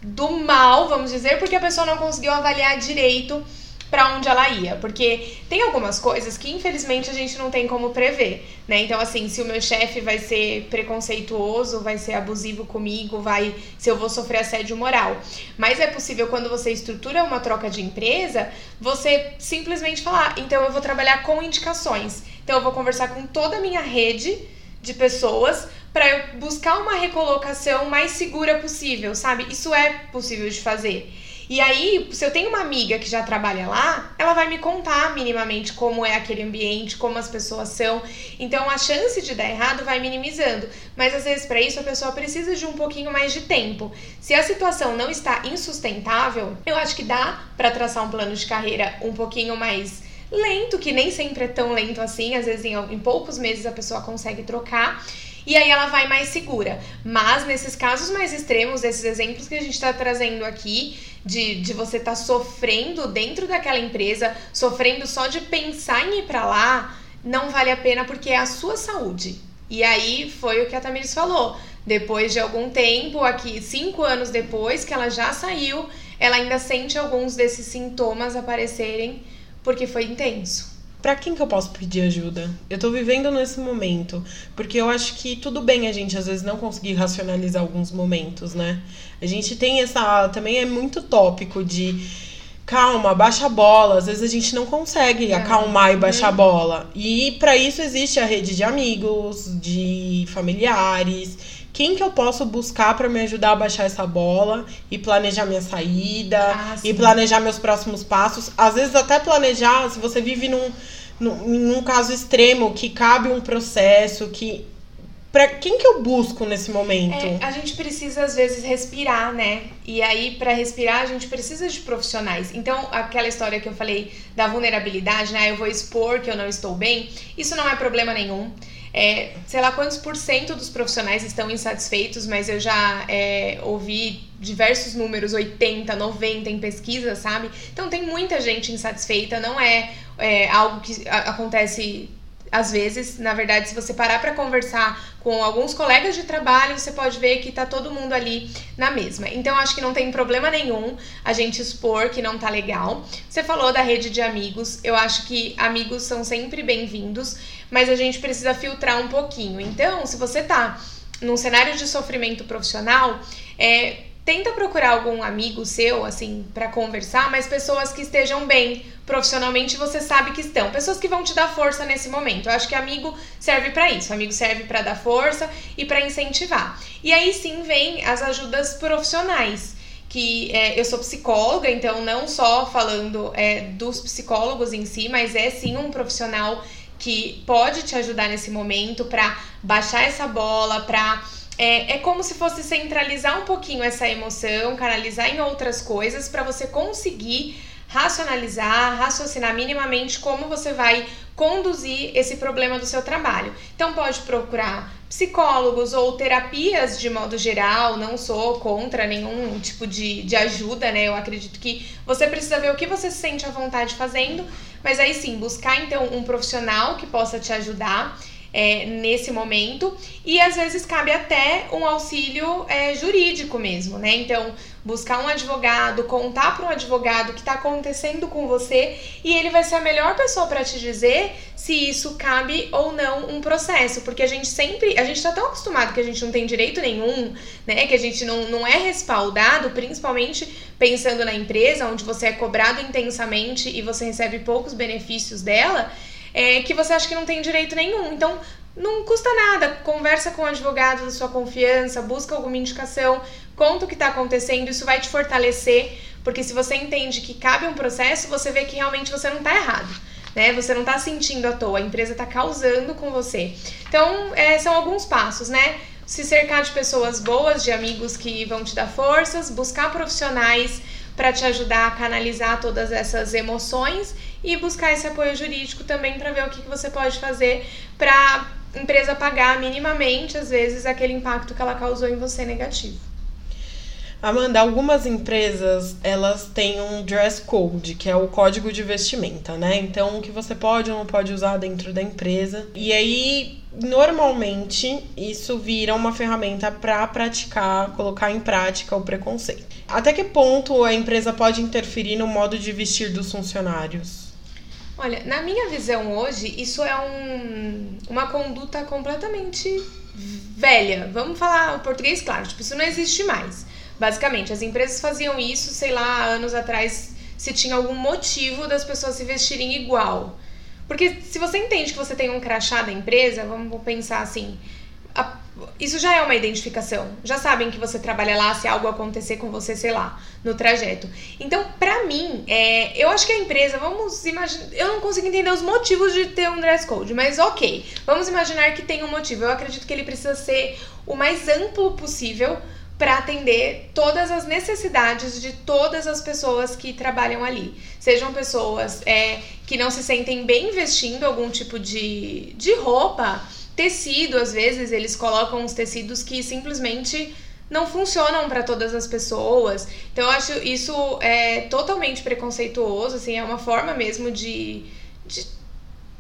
[SPEAKER 2] do mal, vamos dizer, porque a pessoa não conseguiu avaliar direito para onde ela ia, porque tem algumas coisas que infelizmente a gente não tem como prever, né? Então assim, se o meu chefe vai ser preconceituoso, vai ser abusivo comigo, vai se eu vou sofrer assédio moral. Mas é possível quando você estrutura uma troca de empresa, você simplesmente falar, então eu vou trabalhar com indicações. Então eu vou conversar com toda a minha rede de pessoas para eu buscar uma recolocação mais segura possível, sabe? Isso é possível de fazer. E aí, se eu tenho uma amiga que já trabalha lá, ela vai me contar minimamente como é aquele ambiente, como as pessoas são. Então a chance de dar errado vai minimizando. Mas às vezes para isso a pessoa precisa de um pouquinho mais de tempo. Se a situação não está insustentável, eu acho que dá para traçar um plano de carreira um pouquinho mais lento, que nem sempre é tão lento assim, às vezes em, em poucos meses a pessoa consegue trocar e aí ela vai mais segura. Mas nesses casos mais extremos, esses exemplos que a gente está trazendo aqui, de, de você estar tá sofrendo dentro daquela empresa, sofrendo só de pensar em ir para lá, não vale a pena porque é a sua saúde. E aí foi o que a Tamiris falou. Depois de algum tempo, aqui, cinco anos depois que ela já saiu, ela ainda sente alguns desses sintomas aparecerem porque foi intenso
[SPEAKER 1] para quem que eu posso pedir ajuda? Eu tô vivendo nesse momento, porque eu acho que tudo bem a gente às vezes não conseguir racionalizar alguns momentos, né? A gente tem essa também é muito tópico de calma, baixa a bola. Às vezes a gente não consegue é. acalmar e baixar a uhum. bola. E para isso existe a rede de amigos, de familiares. Quem que eu posso buscar para me ajudar a baixar essa bola e planejar minha saída ah, e planejar meus próximos passos? Às vezes até planejar, se você vive num num, caso extremo que cabe um processo que para quem que eu busco nesse momento?
[SPEAKER 2] É, a gente precisa às vezes respirar, né? E aí para respirar a gente precisa de profissionais. Então aquela história que eu falei da vulnerabilidade, né? Eu vou expor que eu não estou bem. Isso não é problema nenhum. É, sei lá quantos por cento dos profissionais estão insatisfeitos, mas eu já é, ouvi diversos números, 80, 90 em pesquisa, sabe? Então tem muita gente insatisfeita, não é, é algo que acontece às vezes, na verdade, se você parar para conversar com alguns colegas de trabalho, você pode ver que tá todo mundo ali na mesma. Então, acho que não tem problema nenhum a gente expor que não tá legal. Você falou da rede de amigos, eu acho que amigos são sempre bem-vindos, mas a gente precisa filtrar um pouquinho. Então, se você tá num cenário de sofrimento profissional, é, tenta procurar algum amigo seu, assim, para conversar, mas pessoas que estejam bem profissionalmente, você sabe que estão. Pessoas que vão te dar força nesse momento. Eu acho que amigo serve para isso. Amigo serve para dar força e para incentivar. E aí sim vem as ajudas profissionais. Que é, eu sou psicóloga, então não só falando é, dos psicólogos em si, mas é sim um profissional que pode te ajudar nesse momento para baixar essa bola, para é, é como se fosse centralizar um pouquinho essa emoção, canalizar em outras coisas para você conseguir racionalizar, raciocinar minimamente como você vai conduzir esse problema do seu trabalho. Então pode procurar psicólogos ou terapias de modo geral, não sou contra nenhum tipo de, de ajuda, né? Eu acredito que você precisa ver o que você se sente à vontade fazendo, mas aí sim, buscar então um profissional que possa te ajudar é, nesse momento. E às vezes cabe até um auxílio é, jurídico mesmo, né? Então, buscar um advogado, contar para um advogado o que está acontecendo com você e ele vai ser a melhor pessoa para te dizer se isso cabe ou não um processo, porque a gente sempre, a gente está tão acostumado que a gente não tem direito nenhum, né? Que a gente não, não é respaldado, principalmente pensando na empresa onde você é cobrado intensamente e você recebe poucos benefícios dela é, que você acha que não tem direito nenhum. Então, não custa nada, conversa com o advogado da sua confiança, busca alguma indicação, conta o que está acontecendo, isso vai te fortalecer, porque se você entende que cabe um processo, você vê que realmente você não está errado. Né? Você não está sentindo à toa, a empresa está causando com você. Então, é, são alguns passos, né? Se cercar de pessoas boas, de amigos que vão te dar forças, buscar profissionais para te ajudar a canalizar todas essas emoções e buscar esse apoio jurídico também para ver o que, que você pode fazer para empresa pagar minimamente, às vezes, aquele impacto que ela causou em você negativo.
[SPEAKER 1] Amanda, algumas empresas elas têm um dress code, que é o código de vestimenta, né? Então, o que você pode ou não pode usar dentro da empresa. E aí, normalmente, isso vira uma ferramenta para praticar, colocar em prática o preconceito. Até que ponto a empresa pode interferir no modo de vestir dos funcionários?
[SPEAKER 2] Olha, na minha visão hoje, isso é um, uma conduta completamente velha. Vamos falar o português claro, tipo, isso não existe mais. Basicamente, as empresas faziam isso, sei lá, anos atrás, se tinha algum motivo das pessoas se vestirem igual. Porque se você entende que você tem um crachá da empresa, vamos pensar assim, a, isso já é uma identificação. Já sabem que você trabalha lá se algo acontecer com você, sei lá, no trajeto. Então, pra mim, é, eu acho que a empresa, vamos imaginar. Eu não consigo entender os motivos de ter um dress code, mas ok. Vamos imaginar que tem um motivo. Eu acredito que ele precisa ser o mais amplo possível para atender todas as necessidades de todas as pessoas que trabalham ali. Sejam pessoas é, que não se sentem bem vestindo algum tipo de, de roupa, tecido, às vezes eles colocam uns tecidos que simplesmente não funcionam para todas as pessoas. Então eu acho isso é totalmente preconceituoso, assim, é uma forma mesmo de, de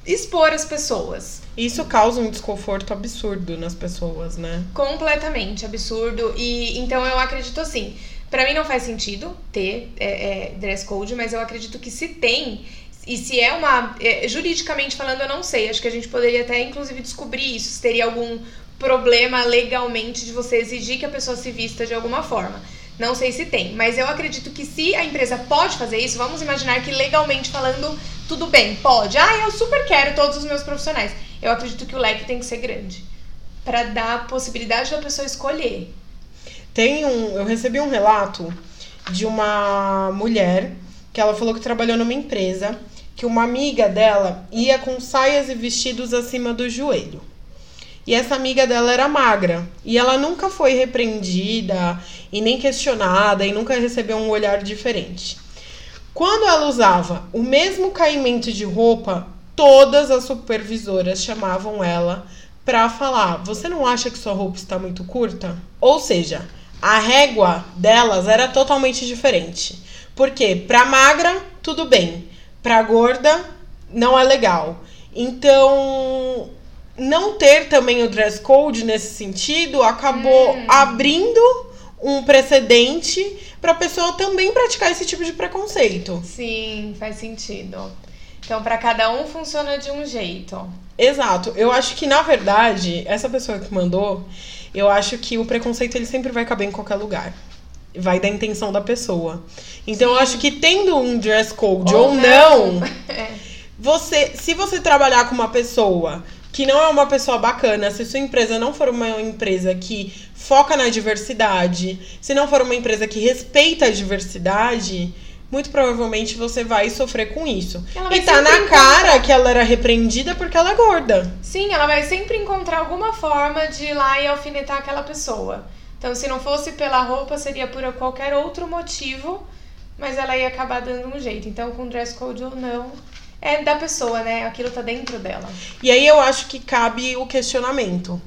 [SPEAKER 2] expor as pessoas.
[SPEAKER 1] Isso causa um desconforto absurdo nas pessoas, né?
[SPEAKER 2] Completamente absurdo. E então eu acredito assim. Para mim não faz sentido ter é, é, dress code, mas eu acredito que se tem e se é uma. É, juridicamente falando, eu não sei. Acho que a gente poderia até, inclusive, descobrir isso. Se teria algum problema legalmente de você exigir que a pessoa se vista de alguma forma. Não sei se tem, mas eu acredito que se a empresa pode fazer isso, vamos imaginar que legalmente falando, tudo bem, pode. Ah, eu super quero todos os meus profissionais. Eu acredito que o leque tem que ser grande para dar a possibilidade da pessoa escolher.
[SPEAKER 1] Tem um, eu recebi um relato de uma mulher que ela falou que trabalhou numa empresa que uma amiga dela ia com saias e vestidos acima do joelho. E essa amiga dela era magra. E ela nunca foi repreendida e nem questionada e nunca recebeu um olhar diferente. Quando ela usava o mesmo caimento de roupa, todas as supervisoras chamavam ela para falar: "Você não acha que sua roupa está muito curta?" Ou seja, a régua delas era totalmente diferente. Porque para magra, tudo bem. Para gorda, não é legal. Então, não ter também o dress code nesse sentido acabou hum. abrindo um precedente para a pessoa também praticar esse tipo de preconceito.
[SPEAKER 2] Sim, faz sentido. Então, para cada um funciona de um jeito.
[SPEAKER 1] Exato. Eu acho que na verdade, essa pessoa que mandou, eu acho que o preconceito ele sempre vai caber em qualquer lugar. Vai da intenção da pessoa. Então, Sim. eu acho que tendo um dress code ou, ou não, não é. você, se você trabalhar com uma pessoa que não é uma pessoa bacana, se sua empresa não for uma empresa que foca na diversidade, se não for uma empresa que respeita a diversidade, muito provavelmente você vai sofrer com isso. E tá na encontrar... cara que ela era repreendida porque ela é gorda.
[SPEAKER 2] Sim, ela vai sempre encontrar alguma forma de ir lá e alfinetar aquela pessoa. Então, se não fosse pela roupa, seria por qualquer outro motivo, mas ela ia acabar dando um jeito. Então, com dress code ou não, é da pessoa, né? Aquilo tá dentro dela.
[SPEAKER 1] E aí eu acho que cabe o questionamento.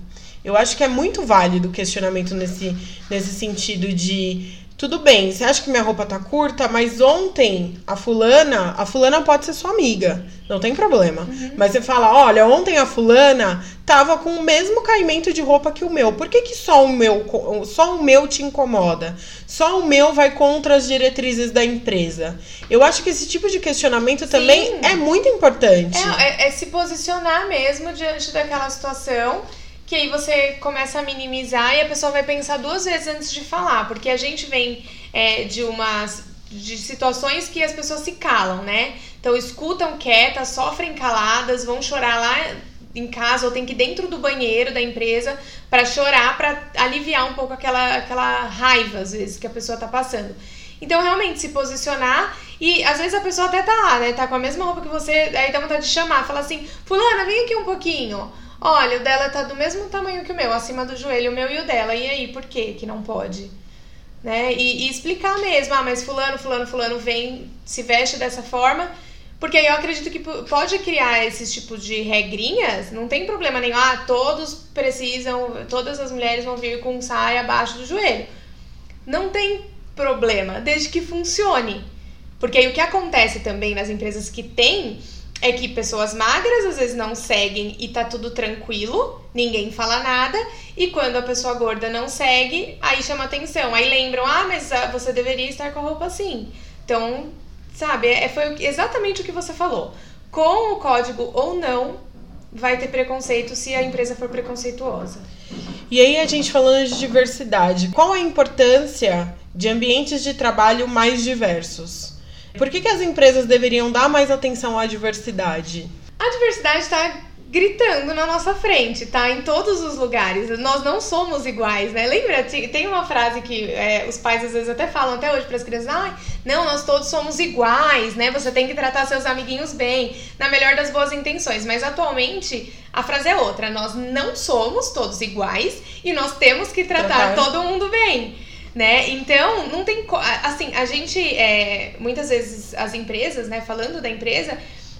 [SPEAKER 1] Eu acho que é muito válido o questionamento nesse, nesse sentido de tudo bem, você acha que minha roupa tá curta, mas ontem a fulana, a fulana pode ser sua amiga, não tem problema. Uhum. Mas você fala, olha, ontem a fulana tava com o mesmo caimento de roupa que o meu. Por que, que só o meu, só o meu te incomoda? Só o meu vai contra as diretrizes da empresa. Eu acho que esse tipo de questionamento Sim. também é muito importante.
[SPEAKER 2] É, é, é se posicionar mesmo diante daquela situação que aí você começa a minimizar e a pessoa vai pensar duas vezes antes de falar, porque a gente vem é, de umas de situações que as pessoas se calam, né? Então escutam quietas, sofrem caladas, vão chorar lá em casa ou tem que ir dentro do banheiro da empresa para chorar, para aliviar um pouco aquela, aquela raiva às vezes que a pessoa tá passando. Então realmente se posicionar e às vezes a pessoa até tá lá, né? Tá com a mesma roupa que você, aí dá vontade de chamar, fala assim: "Fulana, vem aqui um pouquinho". Olha, o dela tá do mesmo tamanho que o meu, acima do joelho, o meu e o dela. E aí, por que que não pode? Né? E, e, explicar mesmo, ah, mas fulano, fulano, fulano vem, se veste dessa forma. Porque eu acredito que pode criar esses tipos de regrinhas, não tem problema nenhum. Ah, todos precisam, todas as mulheres vão vir com saia abaixo do joelho. Não tem problema, desde que funcione. Porque aí o que acontece também nas empresas que têm é que pessoas magras às vezes não seguem e tá tudo tranquilo, ninguém fala nada, e quando a pessoa gorda não segue, aí chama atenção, aí lembram, ah, mas ah, você deveria estar com a roupa assim. Então, sabe, é, foi exatamente o que você falou. Com o código ou não, vai ter preconceito se a empresa for preconceituosa.
[SPEAKER 1] E aí a gente falando de diversidade, qual a importância de ambientes de trabalho mais diversos? Por que, que as empresas deveriam dar mais atenção à diversidade?
[SPEAKER 2] A diversidade está gritando na nossa frente, tá? Em todos os lugares. Nós não somos iguais, né? Lembra? Tem uma frase que é, os pais às vezes até falam até hoje para as crianças: ah, não, nós todos somos iguais, né? Você tem que tratar seus amiguinhos bem, na melhor das boas intenções. Mas atualmente a frase é outra: nós não somos todos iguais e nós temos que tratar, tratar. todo mundo bem. Né? Então, não tem. Assim, a gente. É, muitas vezes as empresas, né? Falando da empresa,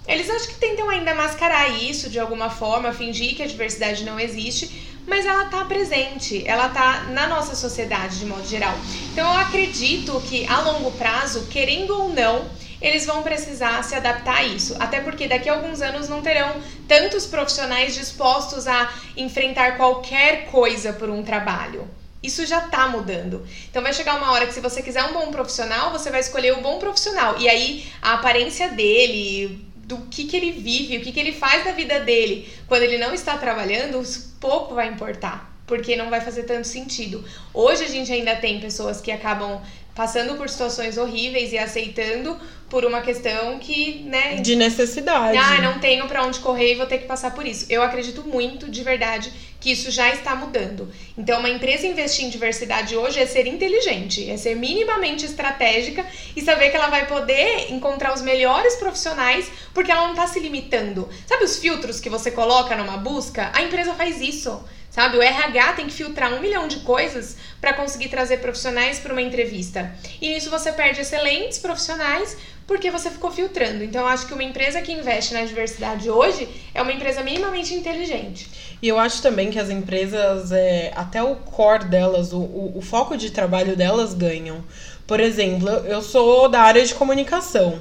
[SPEAKER 2] eles acho que tentam ainda mascarar isso de alguma forma, fingir que a diversidade não existe, mas ela está presente, ela está na nossa sociedade de modo geral. Então eu acredito que a longo prazo, querendo ou não, eles vão precisar se adaptar a isso. Até porque daqui a alguns anos não terão tantos profissionais dispostos a enfrentar qualquer coisa por um trabalho. Isso já está mudando. Então vai chegar uma hora que se você quiser um bom profissional, você vai escolher o bom profissional. E aí a aparência dele, do que, que ele vive, o que, que ele faz da vida dele quando ele não está trabalhando, pouco vai importar, porque não vai fazer tanto sentido. Hoje a gente ainda tem pessoas que acabam passando por situações horríveis e aceitando por uma questão que, né,
[SPEAKER 1] de necessidade.
[SPEAKER 2] Ah, não tenho para onde correr e vou ter que passar por isso. Eu acredito muito, de verdade, que isso já está mudando. Então, uma empresa investir em diversidade hoje é ser inteligente, é ser minimamente estratégica e saber que ela vai poder encontrar os melhores profissionais, porque ela não está se limitando. Sabe os filtros que você coloca numa busca? A empresa faz isso. Sabe, o RH tem que filtrar um milhão de coisas para conseguir trazer profissionais para uma entrevista. E nisso você perde excelentes profissionais porque você ficou filtrando. Então, acho que uma empresa que investe na diversidade hoje é uma empresa minimamente inteligente.
[SPEAKER 1] E eu acho também que as empresas, é, até o core delas, o, o, o foco de trabalho delas ganham. Por exemplo, eu sou da área de comunicação.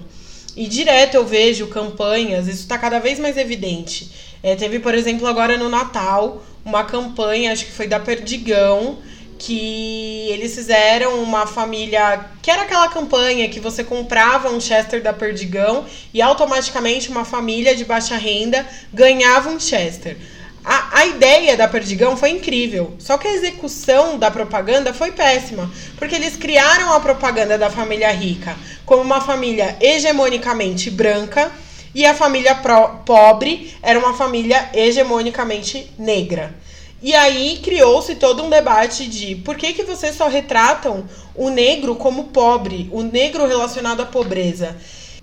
[SPEAKER 1] E direto eu vejo campanhas, isso está cada vez mais evidente. É, teve, por exemplo, agora no Natal, uma campanha, acho que foi da Perdigão, que eles fizeram uma família. Que era aquela campanha que você comprava um Chester da Perdigão e automaticamente uma família de baixa renda ganhava um Chester. A, a ideia da Perdigão foi incrível, só que a execução da propaganda foi péssima, porque eles criaram a propaganda da família rica como uma família hegemonicamente branca e a família pro, pobre era uma família hegemonicamente negra. E aí criou-se todo um debate de por que, que vocês só retratam o negro como pobre, o negro relacionado à pobreza.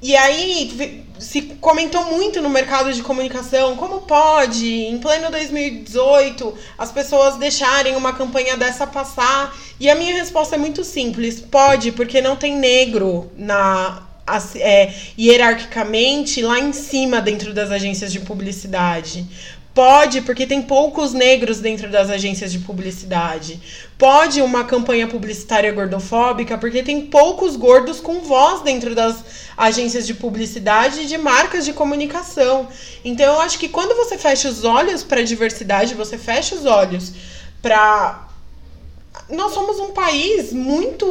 [SPEAKER 1] E aí se comentou muito no mercado de comunicação como pode, em pleno 2018, as pessoas deixarem uma campanha dessa passar. E a minha resposta é muito simples: pode, porque não tem negro na. É, hierarquicamente lá em cima dentro das agências de publicidade. Pode, porque tem poucos negros dentro das agências de publicidade. Pode uma campanha publicitária gordofóbica, porque tem poucos gordos com voz dentro das agências de publicidade e de marcas de comunicação. Então eu acho que quando você fecha os olhos para a diversidade, você fecha os olhos para nós somos um país muito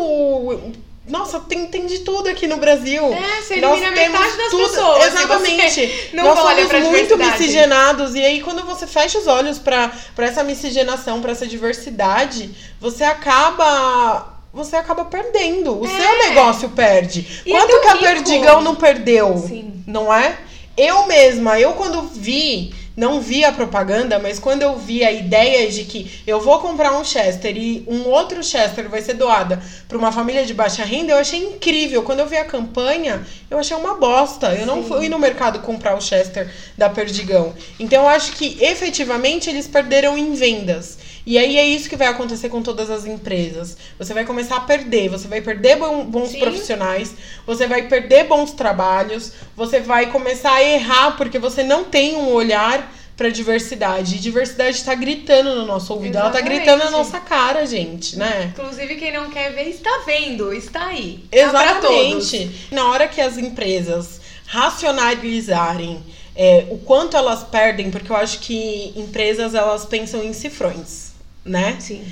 [SPEAKER 1] nossa, tem, tem de tudo aqui no Brasil.
[SPEAKER 2] É, você elimina Nós metade das tudo. pessoas.
[SPEAKER 1] Exatamente. Não Nós olha somos muito miscigenados. E aí, quando você fecha os olhos para essa miscigenação, para essa diversidade, você acaba você acaba perdendo. O é. seu negócio perde. E é Quanto é que a Perdigão não perdeu? Sim. Não é? Eu mesma, eu quando vi não vi a propaganda, mas quando eu vi a ideia de que eu vou comprar um Chester e um outro Chester vai ser doada para uma família de baixa renda, eu achei incrível. Quando eu vi a campanha, eu achei uma bosta. Eu Sim. não fui no mercado comprar o Chester da Perdigão. Então eu acho que efetivamente eles perderam em vendas. E aí é isso que vai acontecer com todas as empresas. Você vai começar a perder, você vai perder bons Sim. profissionais, você vai perder bons trabalhos, você vai começar a errar porque você não tem um olhar para diversidade. E diversidade está gritando no nosso ouvido, Exatamente. ela está gritando na nossa cara, gente, né?
[SPEAKER 2] Inclusive quem não quer ver está vendo, está aí.
[SPEAKER 1] Tá Exatamente. Tá na hora que as empresas racionalizarem é, o quanto elas perdem, porque eu acho que empresas elas pensam em cifrões né?
[SPEAKER 2] Sim.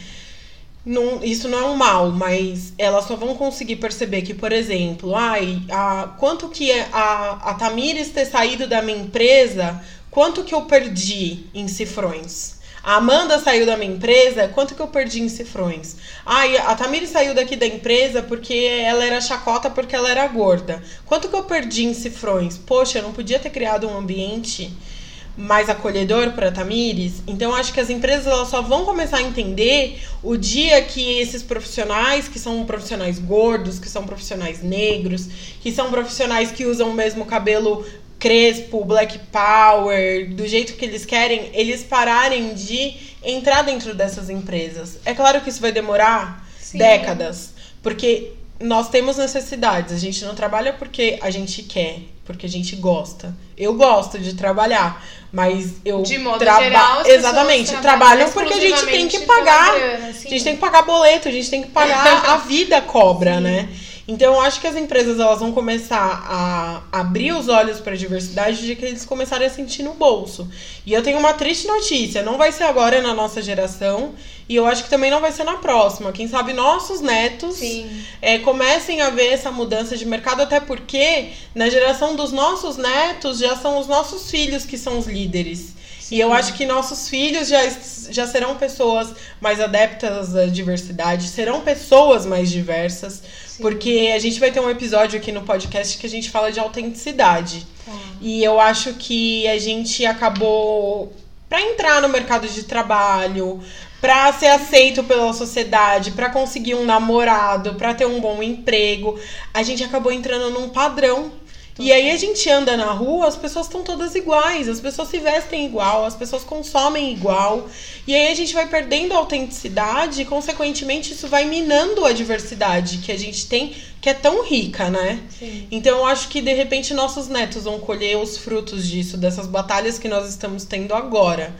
[SPEAKER 1] Não, isso não é um mal, mas elas só vão conseguir perceber que, por exemplo, ai, a, quanto que é a, a Tamires ter saído da minha empresa, quanto que eu perdi em cifrões? A Amanda saiu da minha empresa, quanto que eu perdi em cifrões? Ai, a Tamires saiu daqui da empresa porque ela era chacota porque ela era gorda. Quanto que eu perdi em cifrões? Poxa, eu não podia ter criado um ambiente mais acolhedor para Tamires. Então acho que as empresas elas só vão começar a entender o dia que esses profissionais, que são profissionais gordos, que são profissionais negros, que são profissionais que usam o mesmo cabelo crespo, black power, do jeito que eles querem, eles pararem de entrar dentro dessas empresas. É claro que isso vai demorar Sim. décadas, porque nós temos necessidades. A gente não trabalha porque a gente quer, porque a gente gosta. Eu gosto de trabalhar, mas eu
[SPEAKER 2] de modo traba... geral,
[SPEAKER 1] exatamente trabalham porque a gente tem que pagar, grana, a gente tem que pagar boleto, a gente tem que pagar a vida cobra, Sim. né? Então, eu acho que as empresas elas vão começar a abrir os olhos para a diversidade de que eles começarem a sentir no bolso. E eu tenho uma triste notícia: não vai ser agora na nossa geração, e eu acho que também não vai ser na próxima. Quem sabe nossos netos é, comecem a ver essa mudança de mercado, até porque na geração dos nossos netos já são os nossos filhos que são os líderes. E eu acho que nossos filhos já, já serão pessoas mais adeptas à diversidade, serão pessoas mais diversas. Porque a gente vai ter um episódio aqui no podcast que a gente fala de autenticidade. Tá. E eu acho que a gente acabou para entrar no mercado de trabalho, para ser aceito pela sociedade, para conseguir um namorado, para ter um bom emprego, a gente acabou entrando num padrão e aí a gente anda na rua, as pessoas estão todas iguais, as pessoas se vestem igual, as pessoas consomem igual. E aí a gente vai perdendo a autenticidade e, consequentemente, isso vai minando a diversidade que a gente tem, que é tão rica, né? Sim. Então eu acho que de repente nossos netos vão colher os frutos disso, dessas batalhas que nós estamos tendo agora.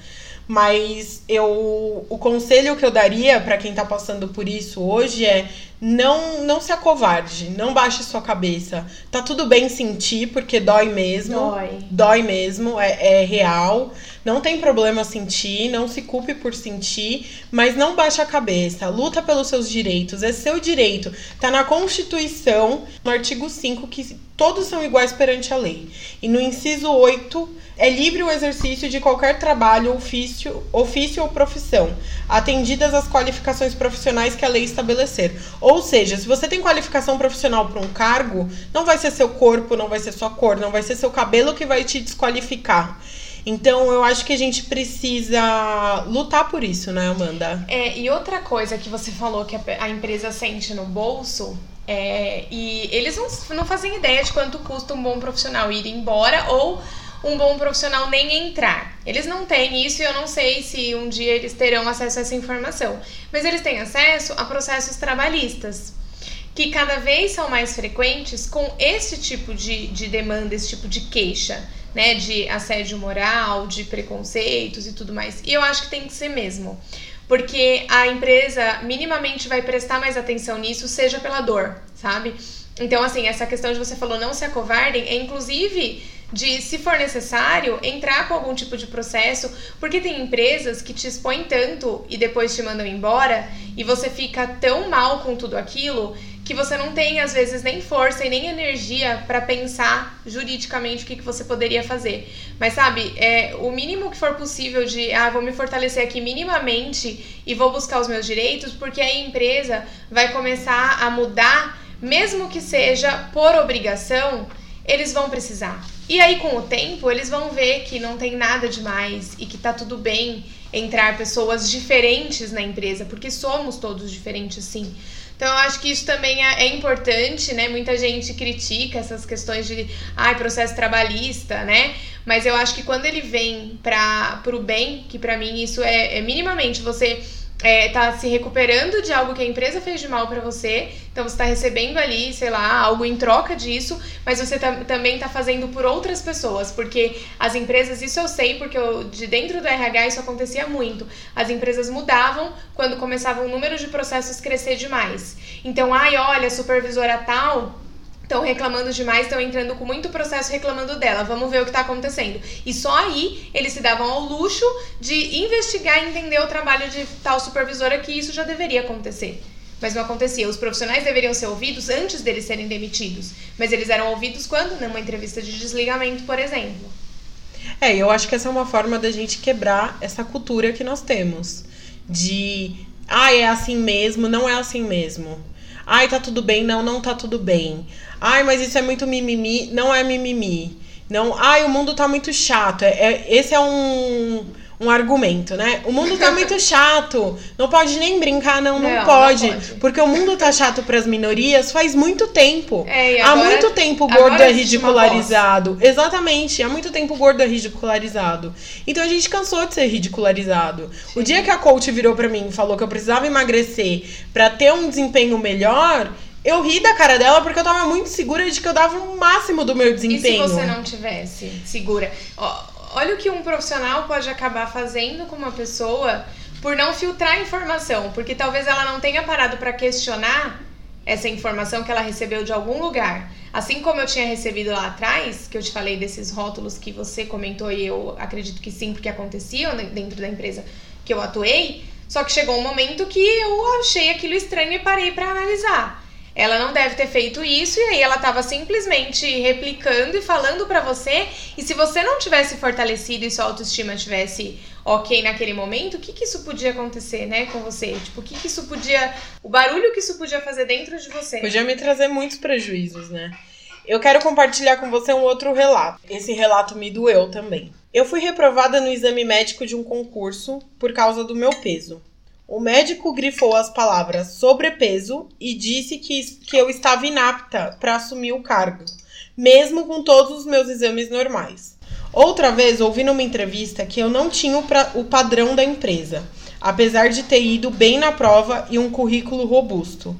[SPEAKER 1] Mas eu o conselho que eu daria para quem tá passando por isso hoje é não não se acovarde, não baixe sua cabeça. Tá tudo bem sentir, porque dói mesmo.
[SPEAKER 2] Dói.
[SPEAKER 1] Dói mesmo, é, é real. Não tem problema sentir, não se culpe por sentir, mas não baixe a cabeça. Luta pelos seus direitos, é seu direito. Tá na Constituição, no artigo 5, que todos são iguais perante a lei. E no inciso 8, é livre o exercício de qualquer trabalho, ofício, ofício ou profissão, atendidas as qualificações profissionais que a lei estabelecer. Ou seja, se você tem qualificação profissional para um cargo, não vai ser seu corpo, não vai ser sua cor, não vai ser seu cabelo que vai te desqualificar. Então, eu acho que a gente precisa lutar por isso, né, Amanda?
[SPEAKER 2] É, e outra coisa que você falou que a empresa sente no bolso é, e eles não, não fazem ideia de quanto custa um bom profissional ir embora ou um bom profissional nem entrar. Eles não têm isso e eu não sei se um dia eles terão acesso a essa informação. Mas eles têm acesso a processos trabalhistas, que cada vez são mais frequentes com esse tipo de, de demanda, esse tipo de queixa né, de assédio moral, de preconceitos e tudo mais. E eu acho que tem que ser mesmo. Porque a empresa minimamente vai prestar mais atenção nisso, seja pela dor, sabe? Então, assim, essa questão de você falou não se acovardem, é inclusive de, se for necessário, entrar com algum tipo de processo, porque tem empresas que te expõem tanto e depois te mandam embora e você fica tão mal com tudo aquilo que você não tem, às vezes, nem força e nem energia para pensar juridicamente o que, que você poderia fazer. Mas, sabe, é o mínimo que for possível de, ah, vou me fortalecer aqui minimamente e vou buscar os meus direitos, porque a empresa vai começar a mudar, mesmo que seja por obrigação, eles vão precisar. E aí, com o tempo, eles vão ver que não tem nada demais e que tá tudo bem entrar pessoas diferentes na empresa, porque somos todos diferentes, sim. Então, eu acho que isso também é, é, importante, né? Muita gente critica essas questões de ai, processo trabalhista, né? Mas eu acho que quando ele vem para o bem, que para mim isso é, é minimamente você é, tá se recuperando de algo que a empresa fez de mal para você, então você está recebendo ali, sei lá, algo em troca disso, mas você tá, também está fazendo por outras pessoas, porque as empresas, isso eu sei, porque eu, de dentro do RH isso acontecia muito. As empresas mudavam quando começava o número de processos crescer demais. Então, ai, olha, supervisora tal estão reclamando demais, estão entrando com muito processo reclamando dela. Vamos ver o que está acontecendo. E só aí eles se davam ao luxo de investigar e entender o trabalho de tal supervisora que isso já deveria acontecer. Mas não acontecia. Os profissionais deveriam ser ouvidos antes deles serem demitidos. Mas eles eram ouvidos quando? Numa entrevista de desligamento, por exemplo.
[SPEAKER 1] É, eu acho que essa é uma forma da gente quebrar essa cultura que nós temos. De, ah, é assim mesmo, não é assim mesmo. Ai, tá tudo bem, não, não tá tudo bem. Ai, mas isso é muito mimimi. Não é mimimi. Não, ai, o mundo tá muito chato. É, é- esse é um, um argumento, né? O mundo tá muito chato. Não pode nem brincar, não, não,
[SPEAKER 2] Não, não
[SPEAKER 1] pode,
[SPEAKER 2] pode.
[SPEAKER 1] Porque o mundo tá chato pras minorias faz muito tempo.
[SPEAKER 2] É, e
[SPEAKER 1] há
[SPEAKER 2] agora-
[SPEAKER 1] muito tempo o
[SPEAKER 2] agora
[SPEAKER 1] gordo é ridicularizado. Exatamente, há muito tempo o gordo é ridicularizado. Então a gente cansou de ser ridicularizado. O dia que a coach virou pra mim e falou que eu precisava emagrecer pra ter um desempenho melhor, eu ri da cara dela porque eu tava muito segura de que eu dava o máximo do meu
[SPEAKER 2] E se
[SPEAKER 1] desempenho.
[SPEAKER 2] você não tivesse segura? Ó, olha o que um profissional pode acabar fazendo com uma pessoa por não filtrar informação, porque talvez ela não tenha parado para questionar essa informação que ela recebeu de algum lugar. Assim como eu tinha recebido lá atrás, que eu te falei desses rótulos que você comentou e eu acredito que sim, porque aconteciam de- dentro da empresa que eu atuei, só que chegou um momento que eu achei aquilo estranho e parei para analisar. Ela não deve ter feito isso e aí ela tava simplesmente replicando e falando pra você. E se você não tivesse fortalecido e sua autoestima tivesse ok naquele momento, o que que isso podia acontecer, né, com você? Tipo, o que que isso podia, o barulho que isso podia fazer dentro de você?
[SPEAKER 1] Podia me trazer muitos prejuízos, né? Eu quero compartilhar com você um outro relato. Esse relato me doeu também. Eu fui reprovada no exame médico de um concurso por causa do meu peso. O médico grifou as palavras sobrepeso e disse que, que eu estava inapta para assumir o cargo, mesmo com todos os meus exames normais. Outra vez ouvi numa entrevista que eu não tinha o, pra- o padrão da empresa, apesar de ter ido bem na prova e um currículo robusto.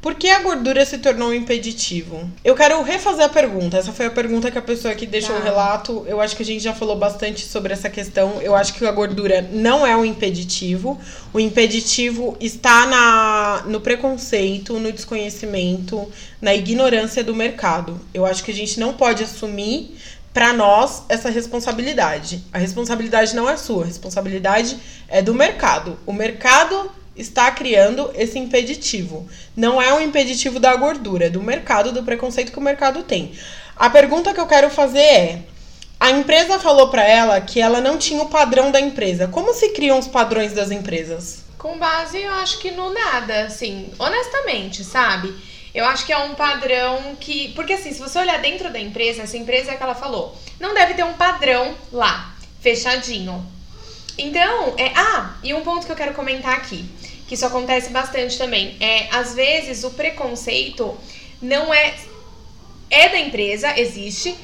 [SPEAKER 1] Por que a gordura se tornou um impeditivo? Eu quero refazer a pergunta. Essa foi a pergunta que a pessoa que deixou
[SPEAKER 2] Tá.
[SPEAKER 1] o relato. Eu acho que a gente já falou bastante sobre essa questão. Eu acho que a gordura não é um impeditivo. O impeditivo está na, no preconceito, no desconhecimento, na ignorância do mercado. Eu acho que a gente não pode assumir para nós essa responsabilidade. A responsabilidade não é sua, a responsabilidade é do mercado. O mercado está criando esse impeditivo. Não é um impeditivo da gordura, é do mercado, do preconceito que o mercado tem. A pergunta que eu quero fazer é: a empresa falou para ela que ela não tinha o padrão da empresa. Como se criam os padrões das empresas?
[SPEAKER 2] Com base, eu acho que no nada, assim, honestamente, sabe? Eu acho que é um padrão que. Porque assim, se você olhar dentro da empresa, essa empresa é que ela falou, não deve ter um padrão lá, fechadinho. Então, é. Ah, e um ponto que eu quero comentar aqui, que isso acontece bastante também, é às vezes o preconceito não é. É da empresa, existe,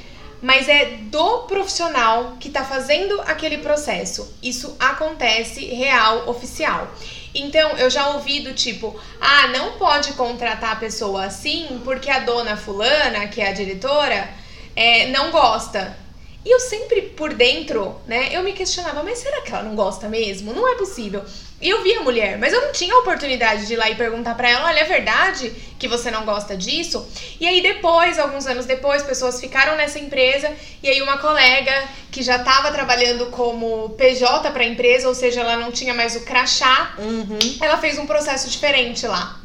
[SPEAKER 2] mas é do profissional que tá fazendo aquele processo. Isso acontece real, oficial. Então, eu já ouvi do tipo, ah, não pode contratar a pessoa assim porque a dona fulana, que é a diretora, é, não gosta. E eu sempre por dentro, né, eu me questionava, mas será que ela não gosta mesmo? Não é possível. E eu vi a mulher, mas eu não tinha a oportunidade de ir lá e perguntar pra ela, olha, é verdade que você não gosta disso? E aí depois, alguns anos depois, pessoas ficaram nessa empresa e aí uma colega que já estava trabalhando como PJ pra empresa, ou seja, ela não tinha mais o crachá,
[SPEAKER 1] Uhum.
[SPEAKER 2] ela fez um processo diferente lá.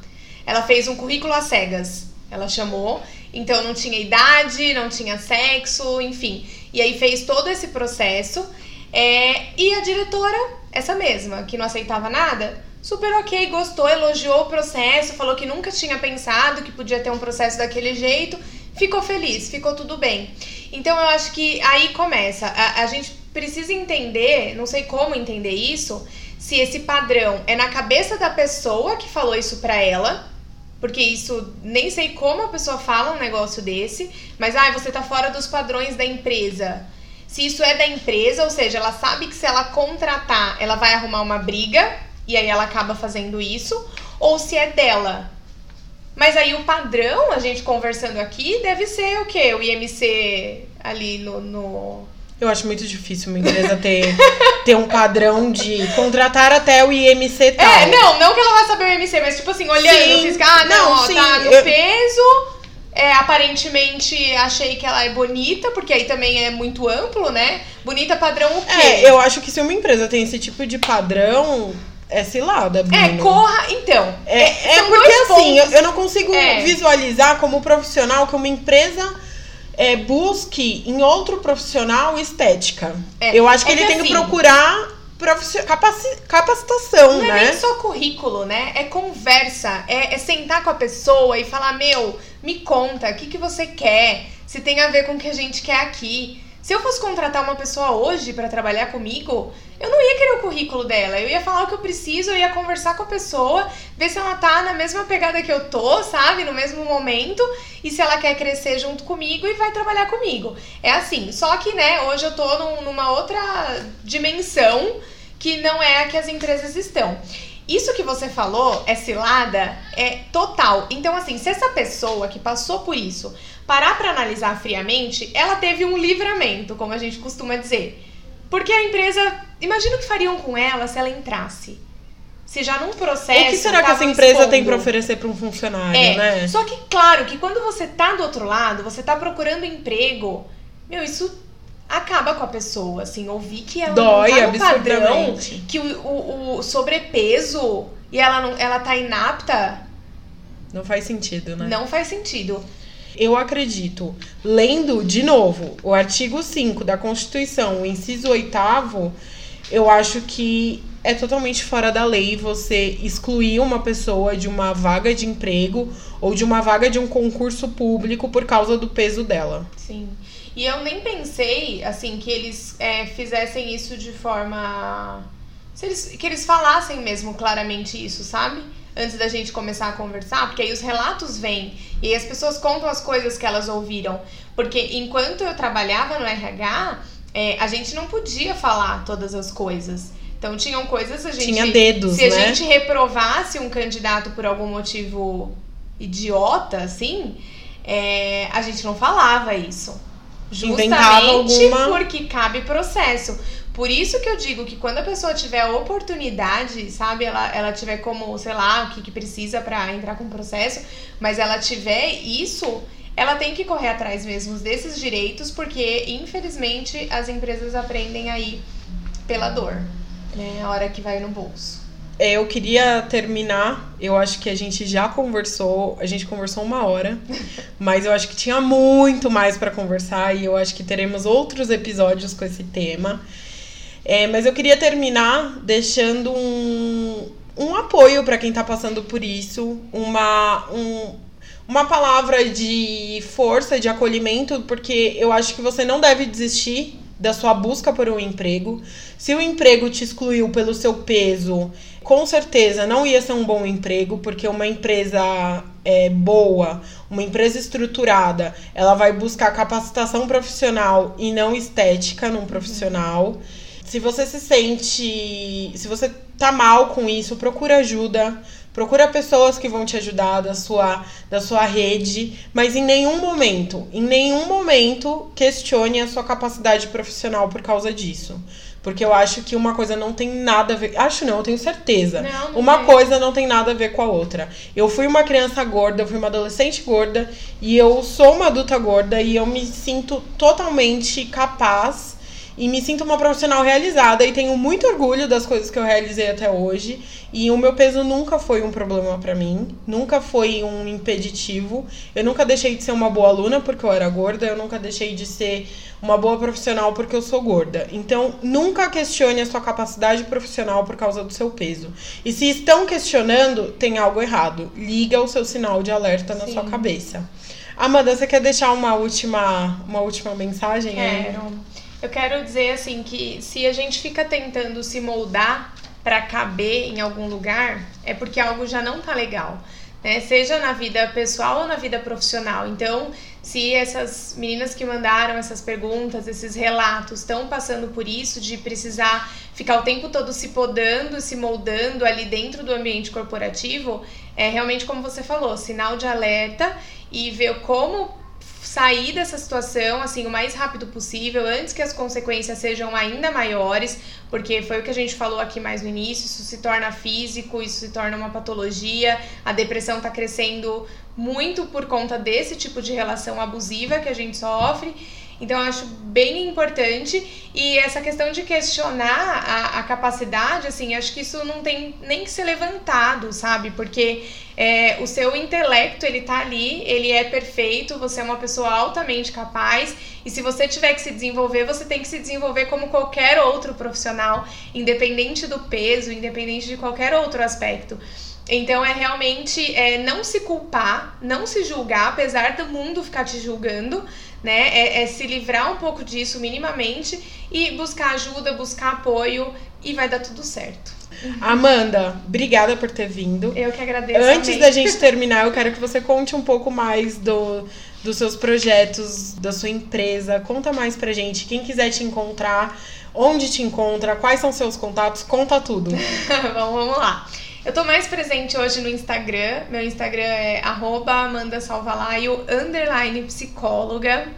[SPEAKER 2] Ela fez um currículo às cegas. Ela chamou, então não tinha idade, não tinha sexo, enfim. E aí fez todo esse processo. é, e a diretora, essa mesma, que não aceitava nada, super ok, gostou, elogiou o processo, falou que nunca tinha pensado que podia ter um processo daquele jeito, ficou feliz, ficou tudo bem. Então eu acho que aí começa. A, a gente precisa entender, não sei como entender isso, se esse padrão é na cabeça da pessoa que falou isso pra ela, porque isso nem sei como a pessoa fala um negócio desse, mas ah, você tá fora dos padrões da empresa. Se isso é da empresa, ou seja, ela sabe que se ela contratar, ela vai arrumar uma briga e aí ela acaba fazendo isso, ou se é dela. Mas aí o padrão, a gente conversando aqui, deve ser o quê? O IMC ali no- no,
[SPEAKER 1] Eu acho muito difícil uma empresa ter, ter um padrão de contratar até o IMC tal.
[SPEAKER 2] É, não, não que ela vai saber o MC, mas tipo assim, olhando,
[SPEAKER 1] Sim.
[SPEAKER 2] fiscal, ah, não,
[SPEAKER 1] Não,
[SPEAKER 2] ó,
[SPEAKER 1] sim,
[SPEAKER 2] tá no
[SPEAKER 1] eu-
[SPEAKER 2] peso. É, aparentemente achei que ela é bonita, porque aí também é muito amplo, né? Bonita padrão o quê?
[SPEAKER 1] É, eu acho que se uma empresa tem esse tipo de padrão, é cilada,
[SPEAKER 2] É, corra, então.
[SPEAKER 1] É, é
[SPEAKER 2] são
[SPEAKER 1] porque assim, eu, eu não consigo
[SPEAKER 2] É.
[SPEAKER 1] visualizar como profissional que uma empresa é, busque em outro profissional estética.
[SPEAKER 2] É,
[SPEAKER 1] Eu acho que
[SPEAKER 2] é
[SPEAKER 1] ele
[SPEAKER 2] que
[SPEAKER 1] tem que
[SPEAKER 2] assim-
[SPEAKER 1] procurar profici- capaci- capacitação,
[SPEAKER 2] Não é
[SPEAKER 1] né?
[SPEAKER 2] nem só currículo, né? É conversa, é, é sentar com a pessoa e falar, meu, me conta, o que, que você quer? Se tem a ver com o que a gente quer aqui. Se eu fosse contratar uma pessoa hoje para trabalhar comigo, eu não ia querer o currículo dela. Eu ia falar o que eu preciso, eu ia conversar com a pessoa, ver se ela tá na mesma pegada que eu tô, sabe? No mesmo momento, e se ela quer crescer junto comigo e vai trabalhar comigo. É assim. Só que, né, hoje eu tô num, numa outra dimensão que não é a que as empresas estão. Isso que você falou é cilada, é total. Então, assim, se essa pessoa que passou por isso parar para analisar friamente, ela teve um livramento, como a gente costuma dizer. Porque a empresa, imagina o que fariam com ela se ela entrasse. Se já num processo.
[SPEAKER 1] O que será que essa empresa expondo. tem para oferecer para um funcionário,
[SPEAKER 2] é,
[SPEAKER 1] né?
[SPEAKER 2] Só que, claro, que quando você tá do outro lado, você tá procurando emprego, meu, isso acaba com a pessoa, assim, ouvir que ela
[SPEAKER 1] Dói,
[SPEAKER 2] não tá no padrão, que o, o, o sobrepeso e ela não, ela tá inapta.
[SPEAKER 1] Não faz sentido, né?
[SPEAKER 2] Não faz sentido.
[SPEAKER 1] Eu acredito, lendo de novo o artigo 5 da Constituição, o inciso 8 eu acho que é totalmente fora da lei você excluir uma pessoa de uma vaga de emprego ou de uma vaga de um concurso público por causa do peso dela.
[SPEAKER 2] Sim. E eu nem pensei, assim, que eles é, fizessem isso de forma. Eles, que eles falassem mesmo claramente isso, sabe? Antes da gente começar a conversar, porque aí os relatos vêm e aí as pessoas contam as coisas que elas ouviram. Porque enquanto eu trabalhava no RH, é, a gente não podia falar todas as coisas. Então tinham coisas a gente.
[SPEAKER 1] Tinha dedos.
[SPEAKER 2] Se
[SPEAKER 1] né?
[SPEAKER 2] a gente reprovasse um candidato por algum motivo idiota, assim, é, a gente não falava isso. Justamente alguma... porque cabe processo. Por isso que eu digo que quando a pessoa tiver a oportunidade, sabe, ela, ela tiver como, sei lá, o que, que precisa para entrar com o processo, mas ela tiver isso, ela tem que correr atrás mesmo desses direitos, porque infelizmente as empresas aprendem aí pela dor, né? A hora que vai no bolso.
[SPEAKER 1] É, eu queria terminar. Eu acho que a gente já conversou, a gente conversou uma hora, mas eu acho que tinha muito mais para conversar e eu acho que teremos outros episódios com esse tema. É, mas eu queria terminar deixando um, um apoio para quem está passando por isso, uma, um, uma palavra de força, de acolhimento, porque eu acho que você não deve desistir da sua busca por um emprego. Se o emprego te excluiu pelo seu peso, com certeza não ia ser um bom emprego, porque uma empresa é, boa, uma empresa estruturada, ela vai buscar capacitação profissional e não estética num profissional. Se você se sente. Se você tá mal com isso, procura ajuda. Procura pessoas que vão te ajudar da sua, da sua rede, mas em nenhum momento, em nenhum momento questione a sua capacidade profissional por causa disso. Porque eu acho que uma coisa não tem nada a ver. Acho não, eu tenho certeza.
[SPEAKER 2] Não, não
[SPEAKER 1] uma
[SPEAKER 2] tem.
[SPEAKER 1] coisa não tem nada a ver com a outra. Eu fui uma criança gorda, eu fui uma adolescente gorda, e eu sou uma adulta gorda, e eu me sinto totalmente capaz e me sinto uma profissional realizada e tenho muito orgulho das coisas que eu realizei até hoje. E o meu peso nunca foi um problema para mim, nunca foi um impeditivo. Eu nunca deixei de ser uma boa aluna porque eu era gorda, eu nunca deixei de ser uma boa profissional porque eu sou gorda. Então, nunca questione a sua capacidade profissional por causa do seu peso. E se estão questionando, tem algo errado. Liga o seu sinal de alerta na
[SPEAKER 2] Sim.
[SPEAKER 1] sua cabeça. Amanda, você quer deixar uma última, uma última mensagem?
[SPEAKER 2] Quero. Eu quero dizer assim que se a gente fica tentando se moldar para caber em algum lugar, é porque algo já não tá legal. Né? Seja na vida pessoal ou na vida profissional. Então, se essas meninas que mandaram essas perguntas, esses relatos, estão passando por isso, de precisar ficar o tempo todo se podando, se moldando ali dentro do ambiente corporativo, é realmente como você falou, sinal de alerta e ver como sair dessa situação assim o mais rápido possível, antes que as consequências sejam ainda maiores, porque foi o que a gente falou aqui mais no início, isso se torna físico, isso se torna uma patologia, a depressão está crescendo muito por conta desse tipo de relação abusiva que a gente sofre. Então, eu acho bem importante. E essa questão de questionar a, a capacidade, assim, acho que isso não tem nem que ser levantado, sabe? Porque é, o seu intelecto, ele tá ali, ele é perfeito, você é uma pessoa altamente capaz. E se você tiver que se desenvolver, você tem que se desenvolver como qualquer outro profissional, independente do peso, independente de qualquer outro aspecto. Então é realmente é, não se culpar, não se julgar, apesar do mundo ficar te julgando, né? É, é se livrar um pouco disso minimamente e buscar ajuda, buscar apoio e vai dar tudo certo.
[SPEAKER 1] Amanda, obrigada por ter vindo.
[SPEAKER 2] Eu que agradeço.
[SPEAKER 1] Antes da gente terminar, eu quero que você conte um pouco mais do, dos seus projetos, da sua empresa. Conta mais pra gente. Quem quiser te encontrar, onde te encontra, quais são seus contatos, conta tudo.
[SPEAKER 2] Bom, vamos lá. Eu tô mais presente hoje no Instagram. Meu Instagram é amandasalvalaio, underline psicóloga.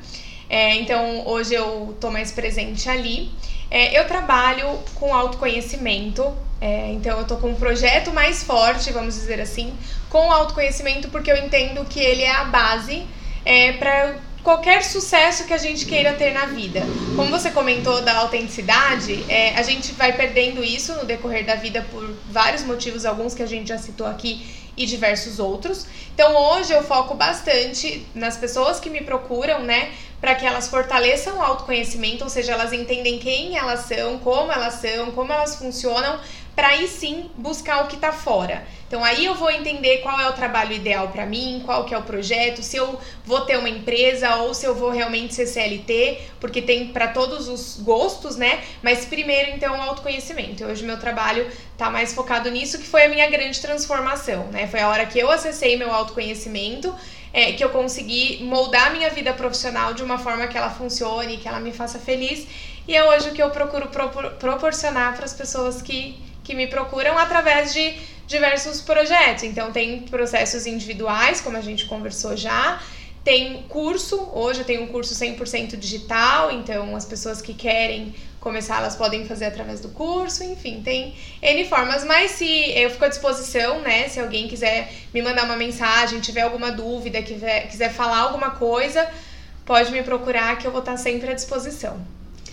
[SPEAKER 2] É, então, hoje eu tô mais presente ali. É, eu trabalho com autoconhecimento, é, então eu tô com um projeto mais forte, vamos dizer assim, com autoconhecimento, porque eu entendo que ele é a base é, para qualquer sucesso que a gente queira ter na vida. Como você comentou da autenticidade, é, a gente vai perdendo isso no decorrer da vida por vários motivos, alguns que a gente já citou aqui e diversos outros. Então hoje eu foco bastante nas pessoas que me procuram, né, para que elas fortaleçam o autoconhecimento, ou seja, elas entendem quem elas são, como elas são, como elas funcionam, para aí sim buscar o que está fora. Então aí eu vou entender qual é o trabalho ideal para mim, qual que é o projeto, se eu vou ter uma empresa ou se eu vou realmente ser CLT, porque tem para todos os gostos, né? Mas primeiro então o autoconhecimento. Hoje meu trabalho tá mais focado nisso, que foi a minha grande transformação, né? Foi a hora que eu acessei meu autoconhecimento é, que eu consegui moldar minha vida profissional de uma forma que ela funcione, que ela me faça feliz. E é hoje o que eu procuro propor proporcionar para as pessoas que, que me procuram através de diversos projetos. Então, tem processos individuais, como a gente conversou já. Tem curso, hoje eu tenho um curso 100% digital, então as pessoas que querem começar, elas podem fazer através do curso, enfim, tem N formas. Mas se eu fico à disposição, né? Se alguém quiser me mandar uma mensagem, tiver alguma dúvida, quiser, quiser falar alguma coisa, pode me procurar que eu vou estar sempre à disposição.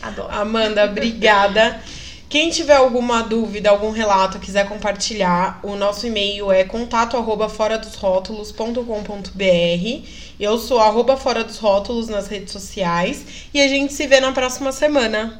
[SPEAKER 2] Adoro.
[SPEAKER 1] Amanda, obrigada. Quem tiver alguma dúvida, algum relato, quiser compartilhar, o nosso e-mail é contato arroba fora dos rótulos.com.br. Eu sou arroba fora dos rótulos nas redes sociais e a gente se vê na próxima semana.